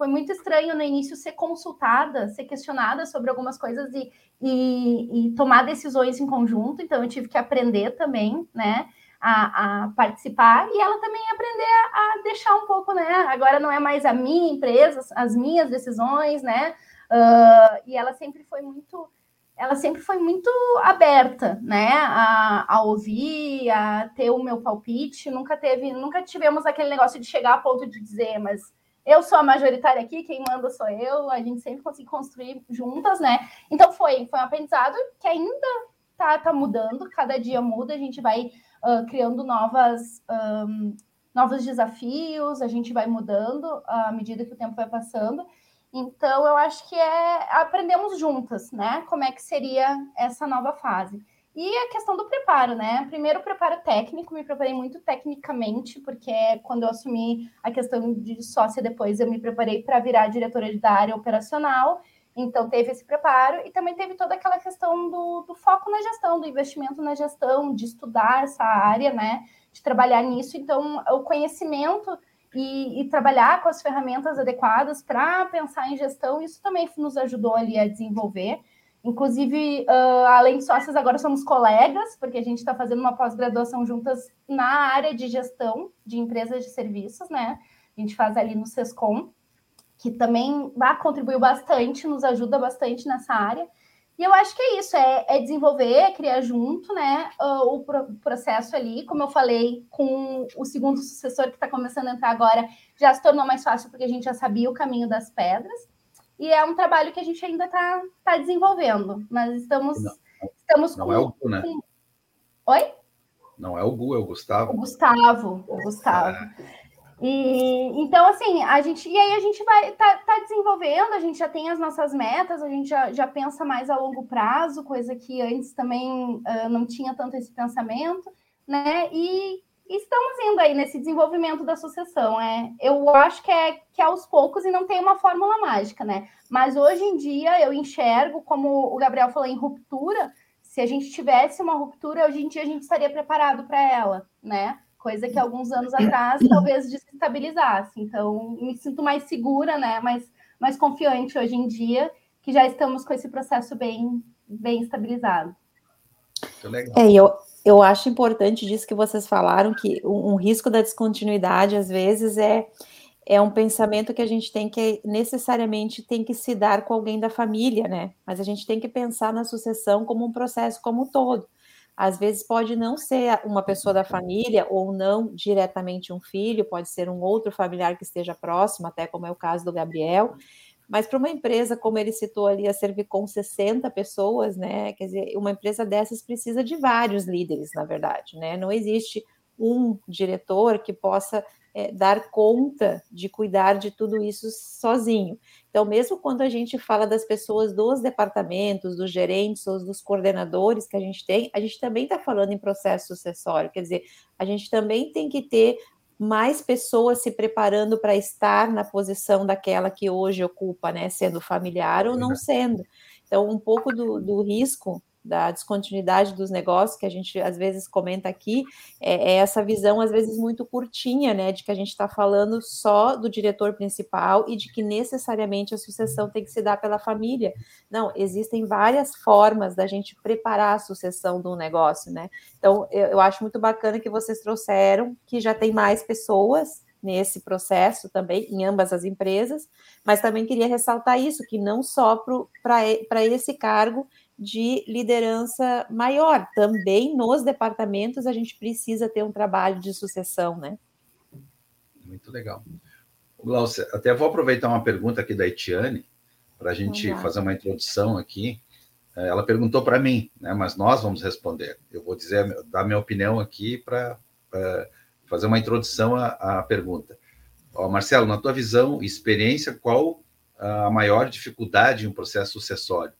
foi muito estranho no início ser consultada, ser questionada sobre algumas coisas e, e, e tomar decisões em conjunto. Então, eu tive que aprender também, né, a, a, participar e ela também aprender a, a, deixar um pouco, né? Agora não é mais a minha empresa, as minhas decisões, né? Uh, e ela sempre foi muito ela sempre foi muito aberta, né, a, a, ouvir, a ter o meu palpite, nunca teve, nunca tivemos aquele negócio de chegar a ponto de dizer, mas eu sou a majoritária aqui, quem manda sou eu, a gente sempre conseguiu construir juntas, né, então foi, foi um aprendizado que ainda tá, tá mudando, cada dia muda, a gente vai uh, criando novas, um, novos desafios, a gente vai mudando à medida que o tempo vai passando, então, eu acho que é aprendemos juntas, né? Como é que seria essa nova fase. E a questão do preparo, né? Primeiro, o preparo técnico, me preparei muito tecnicamente, porque quando eu assumi a questão de sócia depois, eu me preparei para virar diretora da área operacional. Então, teve esse preparo e também teve toda aquela questão do, do foco na gestão, do investimento na gestão, de estudar essa área, né? De trabalhar nisso. Então, o conhecimento e, e trabalhar com as ferramentas adequadas para pensar em gestão, isso também nos ajudou ali a desenvolver. Inclusive, uh, além de sócios, agora somos colegas, porque a gente está fazendo uma pós-graduação juntas na área de gestão de empresas de serviços, né? A gente faz ali no SESCOM, que também ah, contribuiu bastante, nos ajuda bastante nessa área. E eu acho que é isso, é, é desenvolver, é criar junto, né, uh, o pro processo ali, como eu falei, com o segundo sucessor que está começando a entrar agora, já se tornou mais fácil porque a gente já sabia o caminho das pedras, e é um trabalho que a gente ainda está tá desenvolvendo, mas estamos, Estamos Não com, é o Gu, né? Com... Oi? Não é o Gu, é o Gustavo. O Gustavo, o Gustavo. É. E então, assim, a gente. E aí a gente vai tá, tá, desenvolvendo, a gente já tem as nossas metas, a gente já, já pensa mais a longo prazo, coisa que antes também uh, não tinha tanto esse pensamento, né? E estamos indo aí nesse desenvolvimento da sucessão. É, eu acho que é que é aos poucos e não tem uma fórmula mágica, né? Mas hoje em dia eu enxergo, como o Gabriel falou, em ruptura. Se a gente tivesse uma ruptura, hoje em dia a gente estaria preparado para ela, né? coisa que alguns anos atrás talvez desestabilizasse. Então, me sinto mais segura, né? Mais, mais confiante hoje em dia, que já estamos com esse processo bem, bem estabilizado. É, eu, eu acho importante disso que vocês falaram, que um, um risco da descontinuidade, às vezes, é é um pensamento que a gente tem que necessariamente tem que se dar com alguém da família, né? Mas a gente tem que pensar na sucessão como um processo como um todo. Às vezes pode não ser uma pessoa da família ou não diretamente um filho, pode ser um outro familiar que esteja próximo, até como é o caso do Gabriel. Mas para uma empresa, como ele citou ali, a Servicom 60 pessoas, né? Quer dizer, uma empresa dessas precisa de vários líderes, na verdade, né? Não existe um diretor que possa é, dar conta de cuidar de tudo isso sozinho. Então, mesmo quando a gente fala das pessoas dos departamentos, dos gerentes ou dos coordenadores que a gente tem, a gente também está falando em processo sucessório, quer dizer, a gente também tem que ter mais pessoas se preparando para estar na posição daquela que hoje ocupa, né, sendo familiar ou não sendo. Então, um pouco do, do risco da descontinuidade dos negócios, que a gente às vezes comenta aqui, é, é essa visão às vezes muito curtinha, né, de que a gente está falando só do diretor principal e de que necessariamente a sucessão tem que se dar pela família. Não, existem várias formas da gente preparar a sucessão de um negócio, né? Então, eu, eu acho muito bacana que vocês trouxeram que já tem mais pessoas nesse processo também, em ambas as empresas, mas também queria ressaltar isso, que não só para esse cargo de liderança maior. Também nos departamentos a gente precisa ter um trabalho de sucessão, né? Muito legal. Glaucia, até vou aproveitar uma pergunta aqui da Etiane, para a gente fazer uma introdução aqui. É, ela perguntou para mim, né, mas nós vamos responder. Eu vou dizer, dar minha opinião aqui para fazer uma introdução à, à pergunta. Ó, Marcelo, na tua visão e experiência, qual a maior dificuldade em um processo sucessório?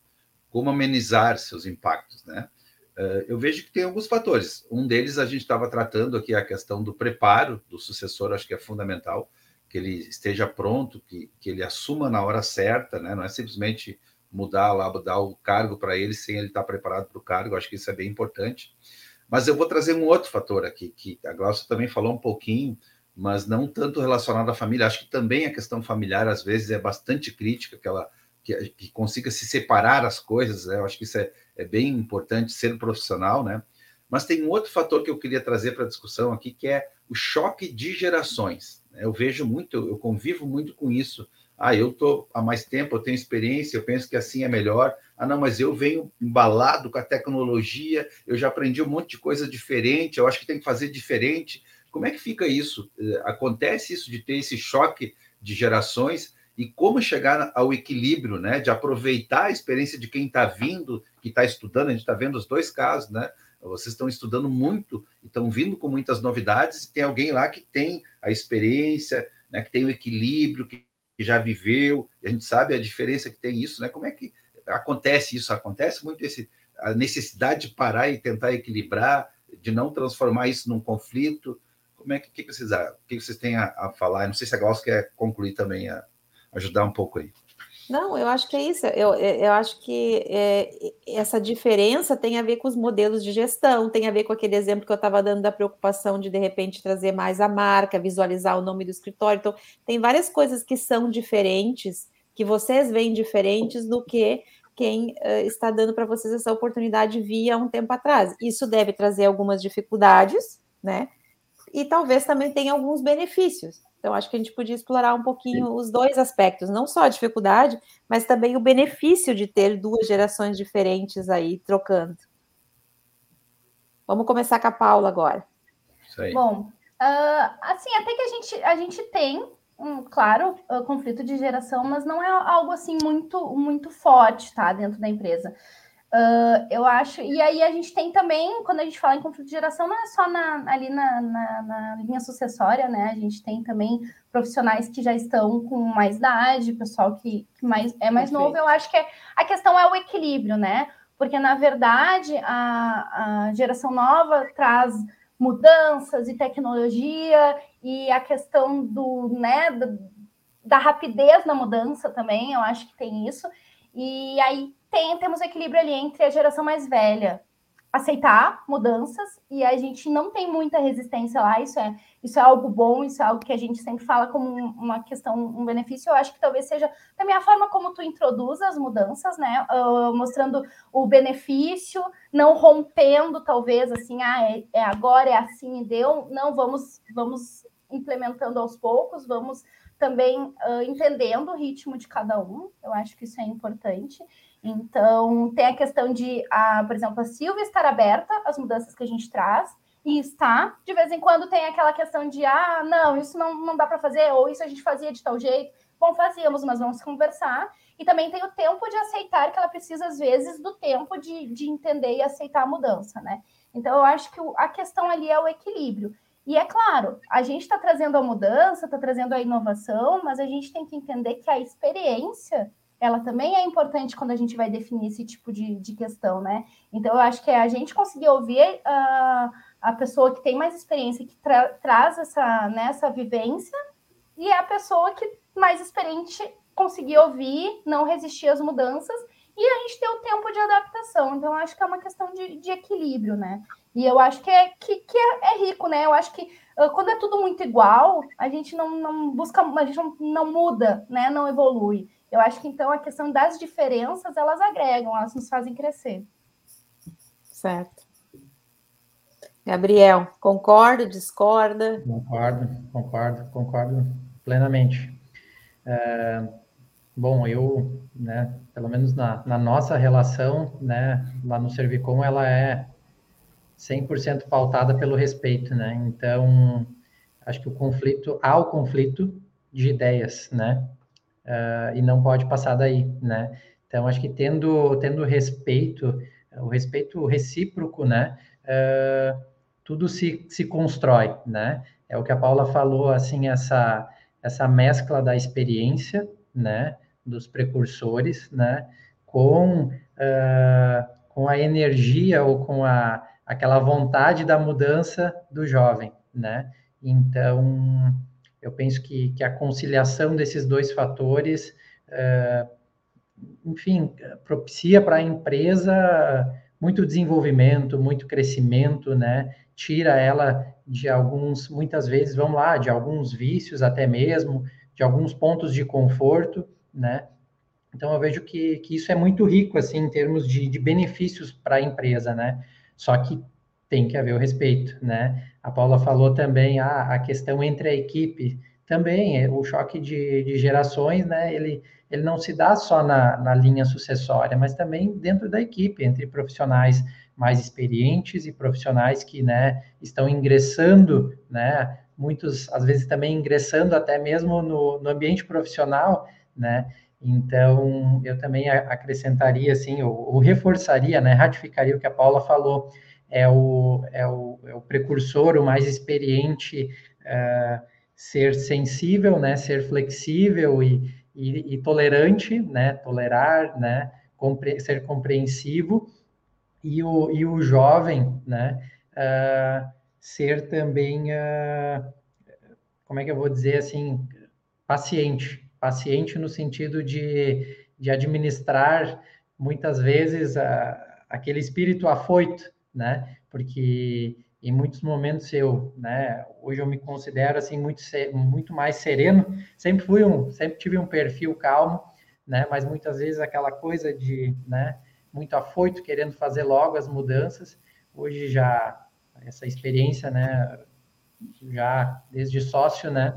Como amenizar seus impactos, né? Eh, eu vejo que tem alguns fatores. Um deles a gente estava tratando aqui a questão do preparo do sucessor, acho que é fundamental que ele esteja pronto, que, que ele assuma na hora certa, né? Não é simplesmente mudar lá, dar o cargo para ele sem ele estar preparado para o cargo. Acho que isso é bem importante. Mas eu vou trazer um outro fator aqui que a Glaucia também falou um pouquinho, mas não tanto relacionado à família. Acho que também a questão familiar às vezes é bastante crítica, que ela que, que consiga se separar as coisas. Né? Eu acho que isso é, é bem importante, ser profissional, né? Mas tem um outro fator que eu queria trazer para a discussão aqui, que é o choque de gerações. Né? Eu vejo muito, eu convivo muito com isso. Ah, eu estou há mais tempo, eu tenho experiência, eu penso que assim é melhor. Ah, não, mas eu venho embalado com a tecnologia, eu já aprendi um monte de coisa diferente, eu acho que tem que fazer diferente. Como é que fica isso? Eh, acontece isso de ter esse choque de gerações? E como chegar ao equilíbrio, né, de aproveitar a experiência de quem está vindo, que está estudando, a gente está vendo os dois casos, né? Vocês estão estudando muito, estão vindo com muitas novidades, e tem alguém lá que tem a experiência, né, que tem o equilíbrio, que, já viveu, a gente sabe a diferença que tem isso, né? Como é que acontece isso? Acontece muito esse, a necessidade de parar e tentar equilibrar, de não transformar isso num conflito. Como é que, que vocês, que vocês têm a, a falar? Eu não sei se a Glaucia quer concluir também a, ajudar um pouco aí. Não, eu acho que é isso. Eu, eu acho que é, essa diferença tem a ver com os modelos de gestão, tem a ver com aquele exemplo que eu estava dando da preocupação de, de repente, trazer mais a marca, visualizar o nome do escritório. Então, tem várias coisas que são diferentes, que vocês veem diferentes do que quem uh, está dando para vocês essa oportunidade via um tempo atrás. Isso deve trazer algumas dificuldades, né? E talvez também tenha alguns benefícios. Então, acho que a gente podia explorar um pouquinho Sim. os dois aspectos, não só a dificuldade, mas também o benefício de ter duas gerações diferentes aí trocando. Vamos começar com a Paula agora. Bom, uh, assim, até que a gente, a gente tem, um, claro, uh, conflito de geração, mas não é algo assim muito, muito forte, tá, dentro da empresa. Uh, eu acho, e aí a gente tem também, quando a gente fala em conflito de geração, não é só na, ali na, na, na, linha sucessória, né? A gente tem também profissionais que já estão com mais idade, pessoal que, que mais, é mais Perfeito. novo. Eu acho que é, a questão é o equilíbrio, né? Porque, na verdade, a, a geração nova traz mudanças e tecnologia e a questão do, né, da, da rapidez na mudança também, eu acho que tem isso. E aí tem, temos equilíbrio ali entre a geração mais velha aceitar mudanças e a gente não tem muita resistência lá, isso é, isso é algo bom, isso é algo que a gente sempre fala como uma questão, um benefício, eu acho que talvez seja também a forma como tu introduz as mudanças, né, uh, mostrando o benefício, não rompendo talvez assim, ah, é, é agora, é assim e deu, não, vamos, vamos implementando aos poucos, vamos também uh, entendendo o ritmo de cada um, eu acho que isso é importante, então, tem a questão de, a, por exemplo, a Silvia estar aberta às mudanças que a gente traz, e está. De vez em quando tem aquela questão de, ah, não, isso não, não dá para fazer, ou isso a gente fazia de tal jeito. Bom, fazíamos, mas vamos conversar. E também tem o tempo de aceitar que ela precisa, às vezes, do tempo de, de entender e aceitar a mudança, né? Então, eu acho que a questão ali é o equilíbrio. E é claro, a gente está trazendo a mudança, está trazendo a inovação, mas a gente tem que entender que a experiência ela também é importante quando a gente vai definir esse tipo de, de questão, né? Então, eu acho que é a gente conseguir ouvir uh, a pessoa que tem mais experiência, que tra traz essa, né, essa vivência, e a pessoa que mais experiente conseguir ouvir, não resistir às mudanças, e a gente ter o tempo de adaptação. Então, eu acho que é uma questão de, de equilíbrio, né? E eu acho que é, que, que é, é rico, né? Eu acho que uh, quando é tudo muito igual, a gente não, não busca, a gente não, não muda, né? Não evolui. Eu acho que então a questão das diferenças elas agregam, elas nos fazem crescer. Certo. Gabriel, concorda, discorda? Concordo, concordo, concordo plenamente. É, bom, eu, né, pelo menos na, na, nossa relação, né, lá no Servicom, ela é 100% pautada pelo respeito, né? Então, acho que o conflito, há o conflito de ideias, né? uh, e não pode passar daí, né? Então, acho que tendo, tendo respeito, o respeito recíproco, né? Uh, tudo se, se constrói, né? É o que a Paula falou, assim, essa, essa mescla da experiência, né? Dos precursores, né? Com, uh, com a energia ou com a, aquela vontade da mudança do jovem, né? Então, eu penso que, que a conciliação desses dois fatores, é, enfim, propicia para a empresa muito desenvolvimento, muito crescimento, né? Tira ela de alguns, muitas vezes, vamos lá, de alguns vícios até mesmo, de alguns pontos de conforto, né? Então eu vejo que, que isso é muito rico, assim, em termos de, de benefícios para a empresa, né? Só que tem que haver o respeito, né? A Paula falou também ah, a questão entre a equipe, também é, o choque de, de gerações, né? Ele, ele não se dá só na, na linha sucessória, mas também dentro da equipe, entre profissionais mais experientes e profissionais que, né, estão ingressando, né? Muitos, às vezes, também ingressando até mesmo no, no ambiente profissional, né? Então, eu também acrescentaria, assim, ou, ou, reforçaria, né, ratificaria o que a Paula falou, é o, é o, é o precursor, o mais experiente, uh, ser sensível, né, ser flexível e, e, e tolerante, né, tolerar, né, compre ser compreensivo, e o, e o jovem, né, uh, ser também, uh, como é que eu vou dizer assim, paciente, paciente no sentido de, de administrar muitas vezes uh, aquele espírito afoito, né? Porque em muitos momentos eu, né, hoje eu me considero assim muito muito mais sereno. Sempre fui um, sempre tive um perfil calmo, né, mas muitas vezes aquela coisa de, né, muito afoito querendo fazer logo as mudanças. Hoje já essa experiência, né, já desde sócio, né,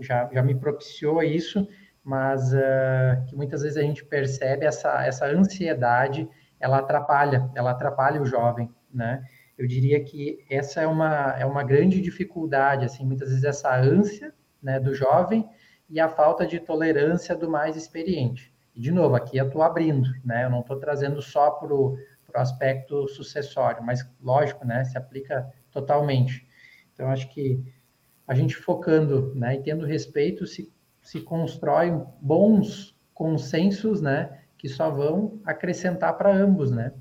já já me propiciou isso, mas uh, que muitas vezes a gente percebe essa essa ansiedade, ela atrapalha, ela atrapalha o jovem, né? Eu diria que essa é uma, é uma grande dificuldade, assim, muitas vezes essa ânsia né, do jovem e a falta de tolerância do mais experiente. E, de novo, aqui eu estou abrindo, né? Eu não estou trazendo só para o aspecto sucessório, mas lógico, né, se aplica totalmente. Então, acho que a gente focando né, e tendo respeito, se, se constrói bons consensos né, que só vão acrescentar para ambos, né?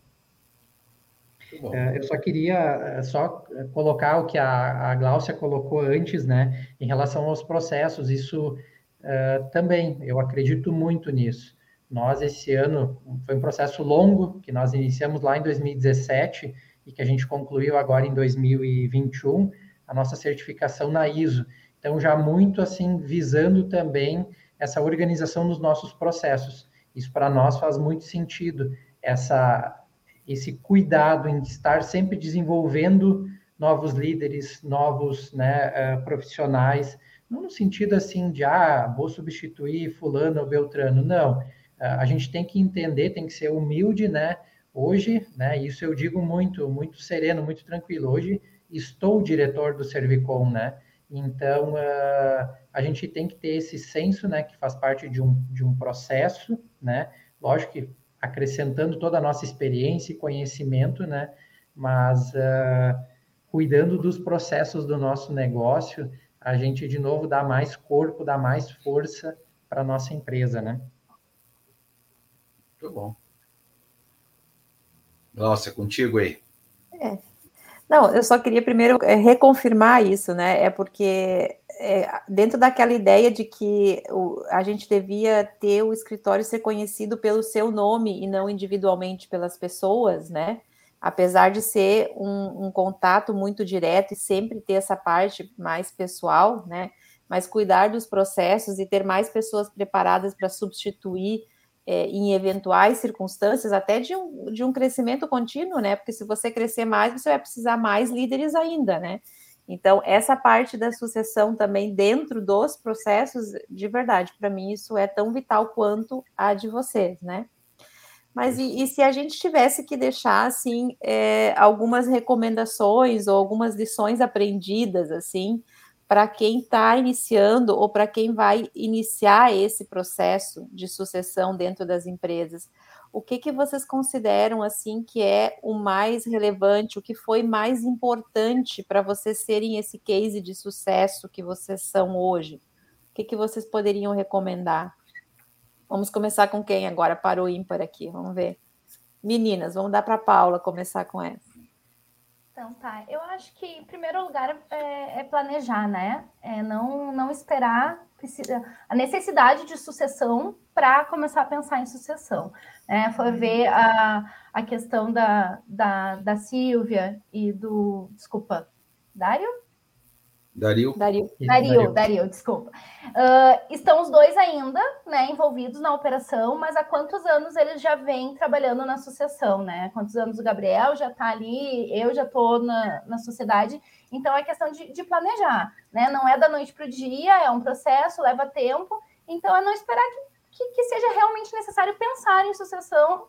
É, eu só queria é, só colocar o que a, a Gláucia colocou antes, né, em relação aos processos. Isso uh, também, eu acredito muito nisso. Nós, esse ano, foi um processo longo, que nós iniciamos lá em 2017 e que a gente concluiu agora em 2021, a nossa certificação na ISO. Então, já muito assim, visando também essa organização nos nossos processos. Isso para nós faz muito sentido, essa esse cuidado em estar sempre desenvolvendo novos líderes, novos né, uh, profissionais, não no sentido assim de, ah, vou substituir fulano ou beltrano, não. Uh, a gente tem que entender, tem que ser humilde, né? Hoje, né, isso eu digo muito, muito sereno, muito tranquilo. Hoje estou diretor do Servicom, né? Então, uh, a gente tem que ter esse senso, né, que faz parte de um, de um processo, né? Lógico que acrescentando toda a nossa experiência e conhecimento, né? Mas uh, cuidando dos processos do nosso negócio, a gente de novo dá mais corpo, dá mais força para a nossa empresa, né? Muito bom. Nossa, é contigo aí. É. Não, eu só queria primeiro é, reconfirmar isso, né? É porque é, dentro daquela ideia de que o, a gente devia ter o escritório ser conhecido pelo seu nome e não individualmente pelas pessoas, né? Apesar de ser um, um contato muito direto e sempre ter essa parte mais pessoal, né? Mas cuidar dos processos e ter mais pessoas preparadas para substituir é, em eventuais circunstâncias, até de um, de um crescimento contínuo, né? Porque se você crescer mais, você vai precisar mais líderes ainda, né? Então, essa parte da sucessão também dentro dos processos, de verdade, para mim isso é tão vital quanto a de vocês, né? Mas e, e se a gente tivesse que deixar, assim, é, algumas recomendações ou algumas lições aprendidas, assim, para quem está iniciando ou para quem vai iniciar esse processo de sucessão dentro das empresas? o que, que vocês consideram assim que é o mais relevante, o que foi mais importante para vocês serem esse case de sucesso que vocês são hoje? O que, que vocês poderiam recomendar? Vamos começar com quem agora? Para o ímpar aqui, vamos ver. Meninas, vamos dar para a Paula começar com essa. Então tá, eu acho que em primeiro lugar é, é planejar, né? É não, não esperar a necessidade de sucessão para começar a pensar em sucessão. É, foi uhum. ver a, a questão da, da, da Silvia e do. Desculpa, Dário? Dario. Dario, Dario, Dario desculpa. Uh, estão os dois ainda né, envolvidos na operação, mas há quantos anos eles já vêm trabalhando na associação, né? Quantos anos o Gabriel já está ali, eu já estou na, na sociedade. Então é questão de, de planejar, né? Não é da noite para o dia, é um processo, leva tempo. Então é não esperar que que, que seja realmente necessário pensar em sucessão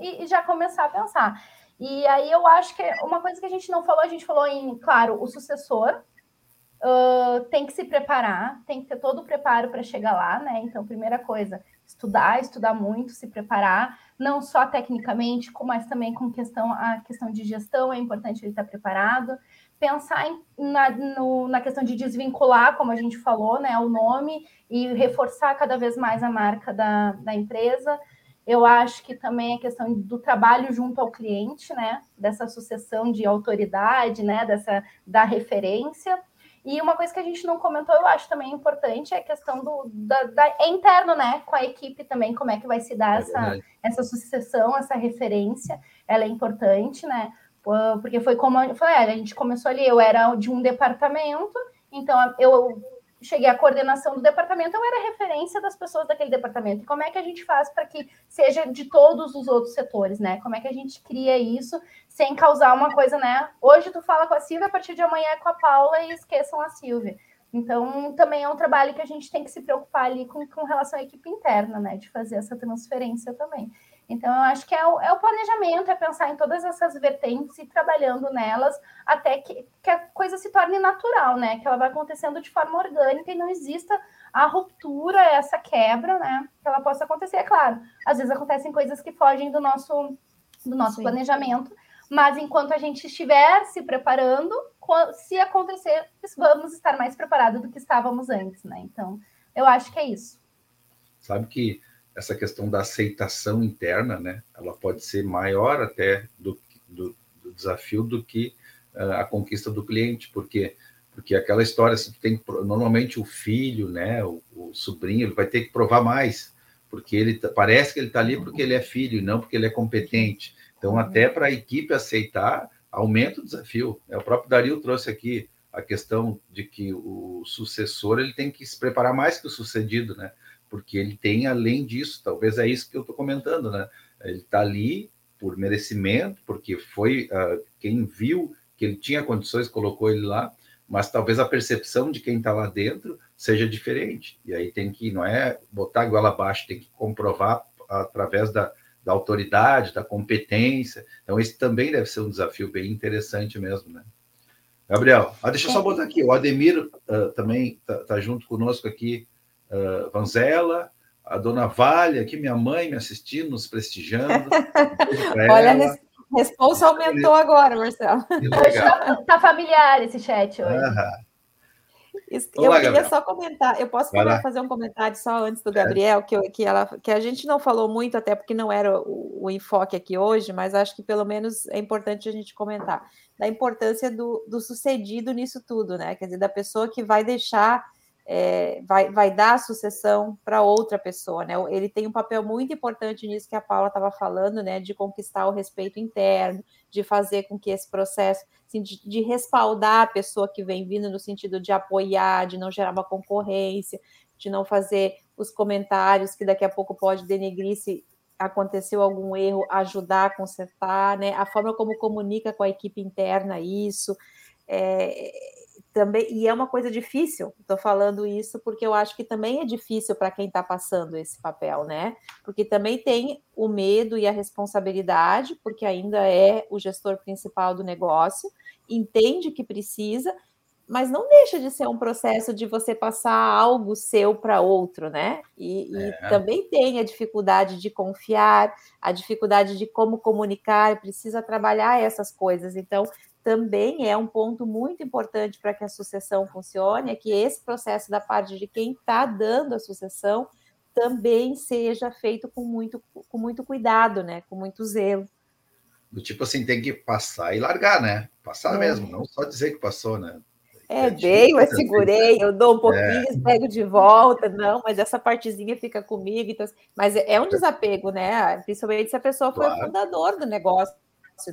e, e, já começar a pensar. E aí eu acho que uma coisa que a gente não falou, a gente falou em, claro, o sucessor uh, tem que se preparar, tem que ter todo o preparo para chegar lá, né? Então, primeira coisa, estudar, estudar muito, se preparar, não só tecnicamente, mas também com questão a questão de gestão, é importante ele estar preparado pensar em, na, no, na questão de desvincular, como a gente falou, né, o nome e reforçar cada vez mais a marca da, da empresa. Eu acho que também a questão do trabalho junto ao cliente, né, dessa sucessão de autoridade, né, dessa da referência. E uma coisa que a gente não comentou, eu acho também importante, é a questão do da, da é interno, né, com a equipe também, como é que vai se dar é essa, essa sucessão, essa referência, ela é importante, né? porque foi como eu falei, a gente começou ali, eu era de um departamento, então eu cheguei à coordenação do departamento, eu era referência das pessoas daquele departamento. E como é que a gente faz para que seja de todos os outros setores, né? Como é que a gente cria isso sem causar uma coisa, né? Hoje tu fala com a Silvia, a partir de amanhã é com a Paula e esqueçam a Silvia. Então, também é um trabalho que a gente tem que se preocupar ali com, com relação à equipe interna, né? De fazer essa transferência também. Então, eu acho que é o, é o, planejamento, é pensar em todas essas vertentes e trabalhando nelas até que, que a coisa se torne natural, né? Que ela vai acontecendo de forma orgânica e não exista a ruptura, essa quebra, né? Que ela possa acontecer, é claro. Às vezes acontecem coisas que fogem do nosso do nosso Sim. planejamento, mas enquanto a gente estiver se preparando, se acontecer, vamos estar mais preparados do que estávamos antes, né? Então, eu acho que é isso. Sabe que essa questão da aceitação interna, né? Ela pode ser maior até do, do, do desafio do que uh, a conquista do cliente, porque porque aquela história assim, tem normalmente o filho, né, o, o, sobrinho, ele vai ter que provar mais, porque ele tá, parece que ele está ali porque ele é filho, não porque ele é competente. Então, até para a equipe aceitar, aumenta o desafio. O próprio Dario trouxe aqui a questão de que o sucessor ele tem que se preparar mais que o sucedido, né? Porque ele tem além disso, talvez é isso que eu estou comentando, né? Ele está ali por merecimento, porque foi uh, quem viu que ele tinha condições colocou ele lá, mas talvez a percepção de quem está lá dentro seja diferente. E aí tem que, não é botar a goela abaixo, tem que comprovar através da, da autoridade, da competência. Então, esse também deve ser um desafio bem interessante mesmo, né? Gabriel, ah, deixa eu só botar aqui, o Ademir uh, também está tá junto conosco aqui, uh, Vanzela, a dona Vale, aqui minha mãe me assistindo, nos prestigiando. Olha, a responsa aumentou agora, Marcelo. Hoje está tá familiar esse chat hoje. Isso, eu queria Gabriel. só comentar, eu posso fazer um comentário só antes do Gabriel, que, eu, que, ela, que a gente não falou muito, até porque não era o, o, enfoque aqui hoje, mas acho que pelo menos é importante a gente comentar da importância do, do sucedido nisso tudo, né? Quer dizer, da pessoa que vai deixar é, vai, vai dar a sucessão para outra pessoa, né? Ele tem um papel muito importante nisso que a Paula estava falando, né? De conquistar o respeito interno, de fazer com que esse processo, assim, de, de, respaldar a pessoa que vem vindo no sentido de apoiar, de não gerar uma concorrência, de não fazer os comentários que daqui a pouco pode denegrir se aconteceu algum erro, ajudar a consertar, né? A forma como comunica com a equipe interna isso. É, também e é uma coisa difícil. Estou falando isso porque eu acho que também é difícil para quem está passando esse papel, né? Porque também tem o medo e a responsabilidade, porque ainda é o gestor principal do negócio, entende que precisa, mas não deixa de ser um processo de você passar algo seu para outro, né? E, é. e, também tem a dificuldade de confiar, a dificuldade de como comunicar, precisa trabalhar essas coisas. Então, também é um ponto muito importante para que a sucessão funcione, é que esse processo da parte de quem está dando a sucessão também seja feito com muito, com muito cuidado, né? Com muito zelo. Do tipo assim, tem que passar e largar, né? Passar é. mesmo, não só dizer que passou, né? É, dei, eu segurei, eu dou um pouquinho, é. pego de volta, não, mas essa partezinha fica comigo. Então, mas é um desapego, né? Principalmente se a pessoa claro. foi fundador do negócio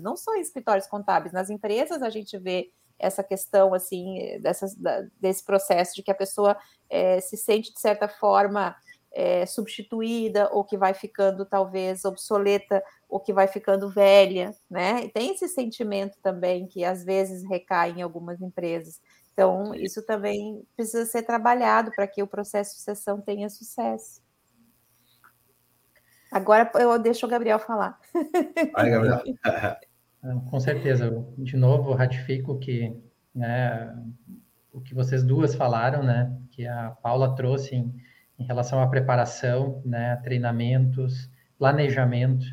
não só em escritórios contábeis, nas empresas a gente vê essa questão assim dessas, desse processo de que a pessoa é, se sente de certa forma é, substituída ou que vai ficando talvez obsoleta ou que vai ficando velha, né? E tem esse sentimento também que às vezes recai em algumas empresas. Então isso também precisa ser trabalhado para que o processo de sucessão tenha sucesso. Agora eu deixo o Gabriel falar. Vai, Gabriel. Com certeza. De novo, ratifico que né, o que vocês duas falaram, né, que a Paula trouxe em, em relação à preparação, né, treinamentos, planejamento,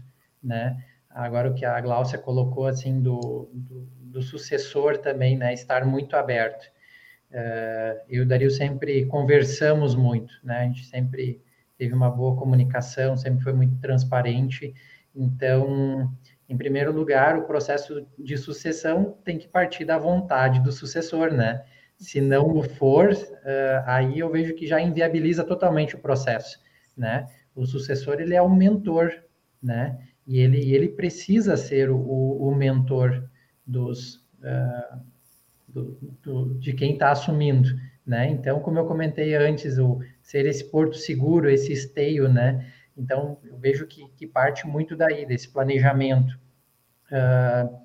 né, agora o que a Gláucia colocou, assim, do, do, do sucessor também, né, estar muito aberto. Uh, eu e o Dario sempre conversamos muito, né, a gente sempre teve uma boa comunicação, sempre foi muito transparente. Então, em primeiro lugar, o processo de sucessão tem que partir da vontade do sucessor, né? Se não o for, uh, aí eu vejo que já inviabiliza totalmente o processo, né? O sucessor, ele é o mentor, né? E ele, ele precisa ser o, o mentor dos, uh, do, do, de quem está assumindo, né? Então, como eu comentei antes, o ser esse porto seguro, esse esteio, né? Então, eu vejo que, que parte muito daí, desse planejamento. Uh,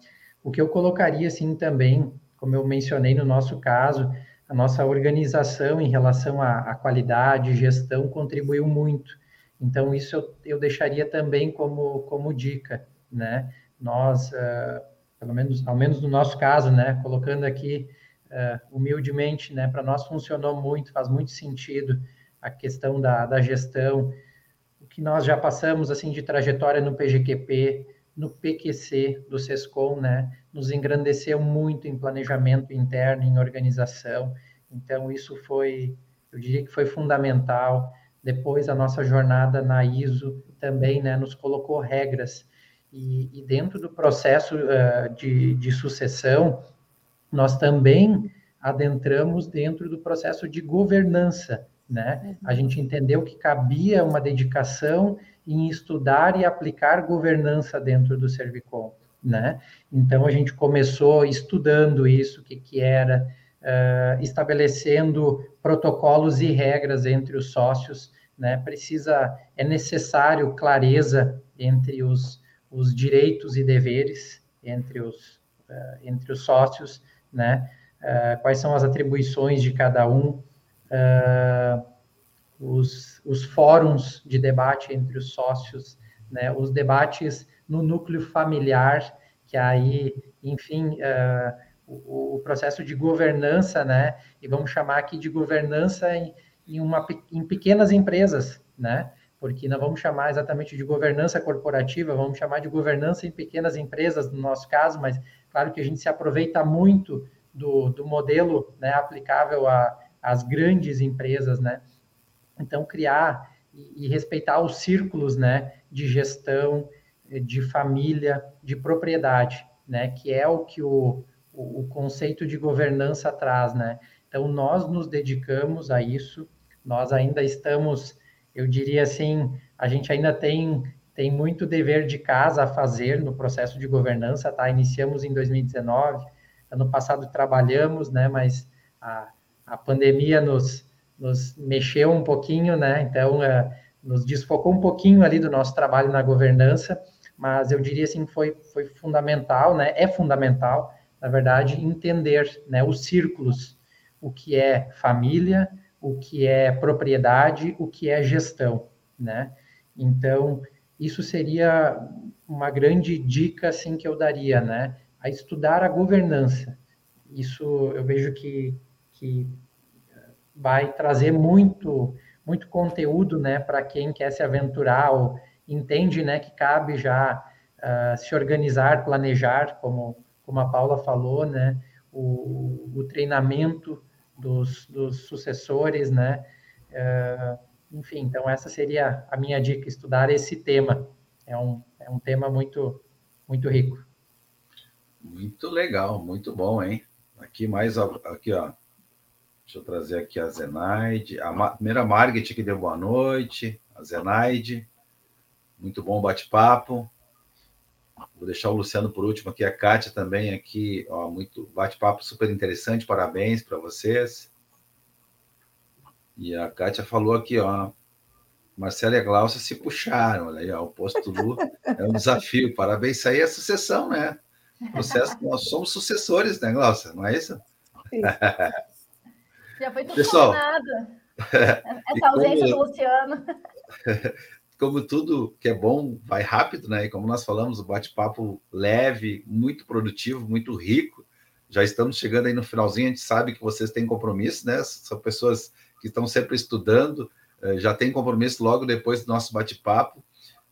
o que eu colocaria, assim, também, como eu mencionei no nosso caso, a nossa organização em relação à, à qualidade, gestão, contribuiu muito. Então, isso eu, eu deixaria também como, como dica, né? Nós, uh, pelo menos, ao menos no nosso caso, né? Colocando aqui uh, humildemente, né? Para nós funcionou muito, faz muito sentido a questão da, da gestão, o que nós já passamos assim de trajetória no PGQP, no PQC do SESCOM, né, nos engrandeceu muito em planejamento interno, em organização. Então, isso foi, eu diria que foi fundamental. Depois, a nossa jornada na ISO também né, nos colocou regras. E, e dentro do processo uh, de, de sucessão, nós também adentramos dentro do processo de governança. Né? A gente entendeu que cabia uma dedicação em estudar e aplicar governança dentro do Servicom, né? Então a gente começou estudando isso, o que, que era, uh, estabelecendo protocolos e regras entre os sócios, né? Precisa, é necessário clareza entre os, os direitos e deveres entre os, uh, entre os sócios, né? Uh, quais são as atribuições de cada um, os, os fóruns de debate entre os sócios, né, os debates no núcleo familiar, que aí, enfim, uh, o, o, processo de governança, né, e vamos chamar aqui de governança em, em, uma, em pequenas empresas, né, porque não vamos chamar exatamente de governança corporativa, vamos chamar de governança em pequenas empresas, no nosso caso, mas claro que a gente se aproveita muito do, do modelo né, aplicável às grandes empresas, né? Então, criar e, respeitar os círculos né, de gestão, de família, de propriedade, né, que é o que o, o, o conceito de governança traz. Né? Então, nós nos dedicamos a isso, nós ainda estamos, eu diria assim, a gente ainda tem tem muito dever de casa a fazer no processo de governança, tá? Iniciamos em 2019, ano passado trabalhamos, né? Mas a, a pandemia nos, nos mexeu um pouquinho, né? Então, uh, nos desfocou um pouquinho ali do nosso trabalho na governança, mas eu diria assim foi foi fundamental, né? É fundamental, na verdade, entender, né? Os círculos, o que é família, o que é propriedade, o que é gestão, né? Então, isso seria uma grande dica assim que eu daria, né? A estudar a governança. Isso eu vejo que que vai trazer muito muito conteúdo, né, para quem quer se aventurar ou entende, né, que cabe já uh, se organizar, planejar, como como a Paula falou, né, o, o treinamento dos, dos sucessores, né, uh, enfim, então essa seria a minha dica, estudar esse tema. É um, é um tema muito, muito rico. Muito legal, muito bom, hein? Aqui mais, aqui, ó, Deixa eu trazer aqui a Zenaide. A primeira Margit que deu boa noite. A Zenaide. Muito bom bate-papo. Vou deixar o Luciano por último aqui, a Kátia também aqui, ó, muito bate-papo super interessante, parabéns para vocês. E a Kátia falou aqui, ó, Marcela e a Glaucia se puxaram, olha aí, ó, o posto Lu é um desafio, parabéns, isso aí é sucessão, né? Processo, nós somos sucessores, né, Glaucia, não é isso? Já foi tudo Pessoal, Essa ausência como, do Luciano. Como tudo que é bom vai rápido, né? E como nós falamos, o bate-papo leve, muito produtivo, muito rico. Já estamos chegando aí no finalzinho, a gente sabe que vocês têm compromisso, né? São pessoas que estão sempre estudando, eh, já tem compromisso logo depois do nosso bate-papo.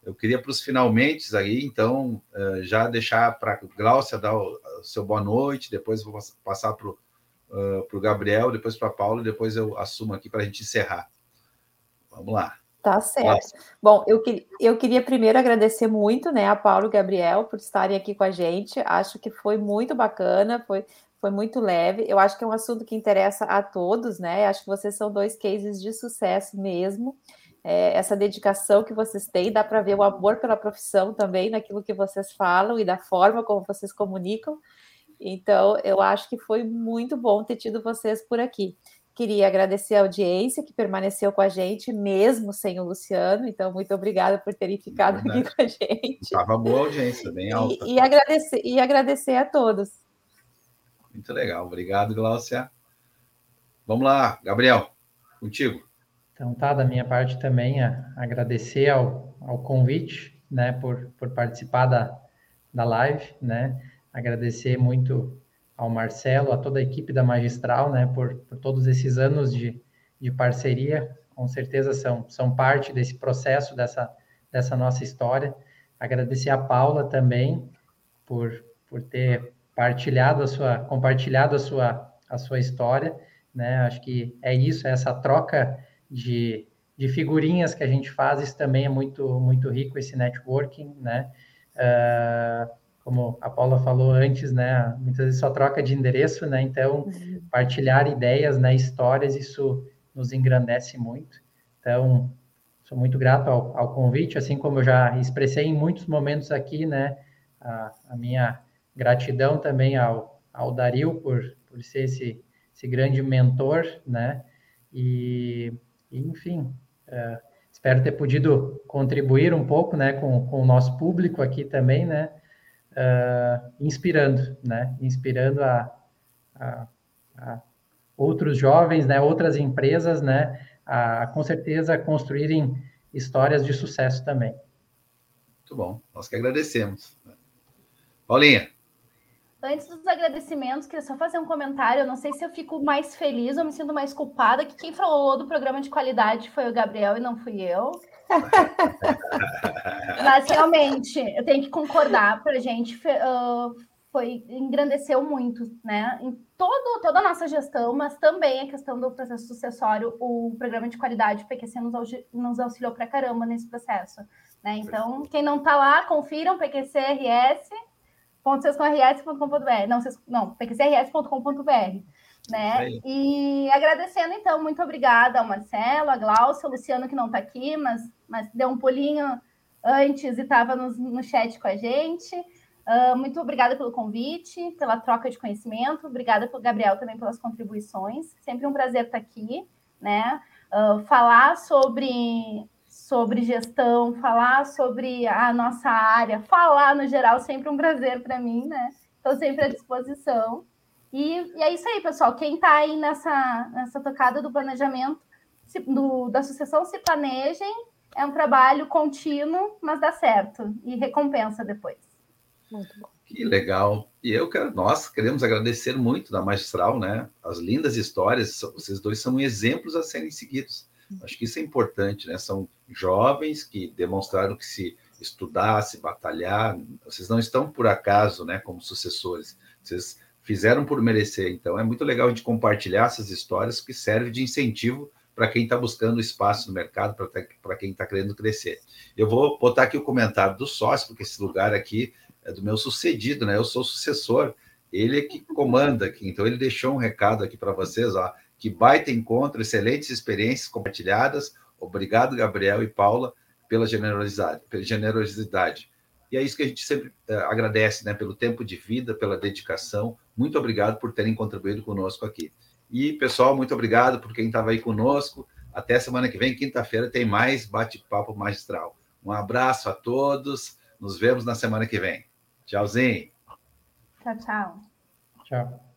Eu queria para os finalmente aí, então, eh, já deixar para a Gláucia dar o seu boa noite, depois vou passar para o ah, para o Gabriel, depois para a Paula, e depois eu assumo aqui para a gente encerrar. Vamos lá. Tá certo. Nossa. Bom, eu, eu queria primeiro agradecer muito né, a Paulo e Gabriel por estarem aqui com a gente. Acho que foi muito bacana, foi, foi muito leve. Eu acho que é um assunto que interessa a todos, né? Acho que vocês são dois cases de sucesso mesmo. É, essa dedicação que vocês têm, dá para ver o amor pela profissão também naquilo que vocês falam e da forma como vocês comunicam. Então, eu acho que foi muito bom ter tido vocês por aqui. Queria agradecer a audiência que permaneceu com a gente, mesmo sem o Luciano. Então, muito obrigada por terem ficado aqui com a gente. Estava boa a audiência, bem alta. E, e, agradecer, e agradecer a todos. Muito legal. Obrigado, Glaucia. Vamos lá, Gabriel, contigo. Então, tá, da minha parte também, a, agradecer ao, ao convite, né, por, por participar da, da live, né, agradecer muito ao Marcelo, a toda a equipe da Magistral, né, por, por todos esses anos de, de parceria, com certeza são, são parte desse processo, dessa, dessa nossa história. agradecer a Paula também por, por ter partilhado a sua, compartilhado a sua, a sua história, né? Acho que é isso, é essa troca de, de figurinhas que a gente faz, isso também é muito, muito rico, esse networking, né? Uh, como a Paula falou antes, né? Muitas vezes só troca de endereço, né? Então, uhum. partilhar ideias, né? Histórias, isso nos engrandece muito. Então, sou muito grato ao, ao convite, assim como eu já expressei em muitos momentos aqui, né? A, a minha gratidão também ao, ao Dario por, por ser esse, esse grande mentor, né? E, enfim, uh, espero ter podido contribuir um pouco, né, com, com o nosso público aqui também, né? Uh, inspirando, né? Inspirando a, a, a, outros jovens, né? Outras empresas, né? A, com certeza construírem histórias de sucesso também. Muito bom. Nós que agradecemos. Paulinha. Antes dos agradecimentos, queria só fazer um comentário. Eu não sei se eu fico mais feliz ou me sinto mais culpada, que quem falou do programa de qualidade foi o Gabriel e não fui eu. Mas realmente, eu tenho que concordar, para a gente uh, foi engrandeceu muito, né? Em todo, toda a nossa gestão, mas também a questão do processo sucessório, o programa de qualidade PQC nos, nos auxiliou para caramba nesse processo. Né? Então, quem não está lá, confiram PQCRS www.sescomrs.com.br. Não, não pqcrs.com.br. Né? E agradecendo, então, muito obrigada ao Marcelo, a Glaucia, ao Luciano, que não está aqui, mas, mas deu um pulinho antes e estava no, no chat com a gente. Uh, muito obrigada pelo convite, pela troca de conhecimento. Obrigada Gabriel também pelas contribuições. Sempre um prazer estar aqui, né? Uh, falar sobre sobre gestão, falar sobre a nossa área, falar no geral, sempre um prazer para mim, né? Estou sempre à disposição. E, e, é isso aí, pessoal. Quem está aí nessa, nessa tocada do planejamento, se, do, da sucessão, se planejem. É um trabalho contínuo, mas dá certo. E recompensa depois. Muito bom. Que legal. E eu quero, nós queremos agradecer muito da Magistral, né? As lindas histórias, vocês dois são exemplos a serem seguidos. Acho que isso é importante, né? São jovens que demonstraram que se estudar, se batalhar, vocês não estão por acaso, né, como sucessores. Vocês fizeram por merecer. Então é muito legal a gente compartilhar essas histórias que servem de incentivo para quem está buscando espaço no mercado, para quem está querendo crescer. Eu vou botar aqui o comentário do sócio, porque esse lugar aqui é do meu sucedido, né? Eu sou sucessor, ele é que comanda aqui. Então ele deixou um recado aqui para vocês, ó. Que baita encontro, excelentes experiências compartilhadas. Obrigado, Gabriel e Paula, pela generosidade. Pela generosidade. E é isso que a gente sempre uh, agradece, né? Pelo tempo de vida, pela dedicação. Muito obrigado por terem contribuído conosco aqui. E, pessoal, muito obrigado por quem estava aí conosco. Até semana que vem, quinta-feira, tem mais bate-papo magistral. Um abraço a todos. Nos vemos na semana que vem. Tchauzinho. Tchau, tchau. Tchau.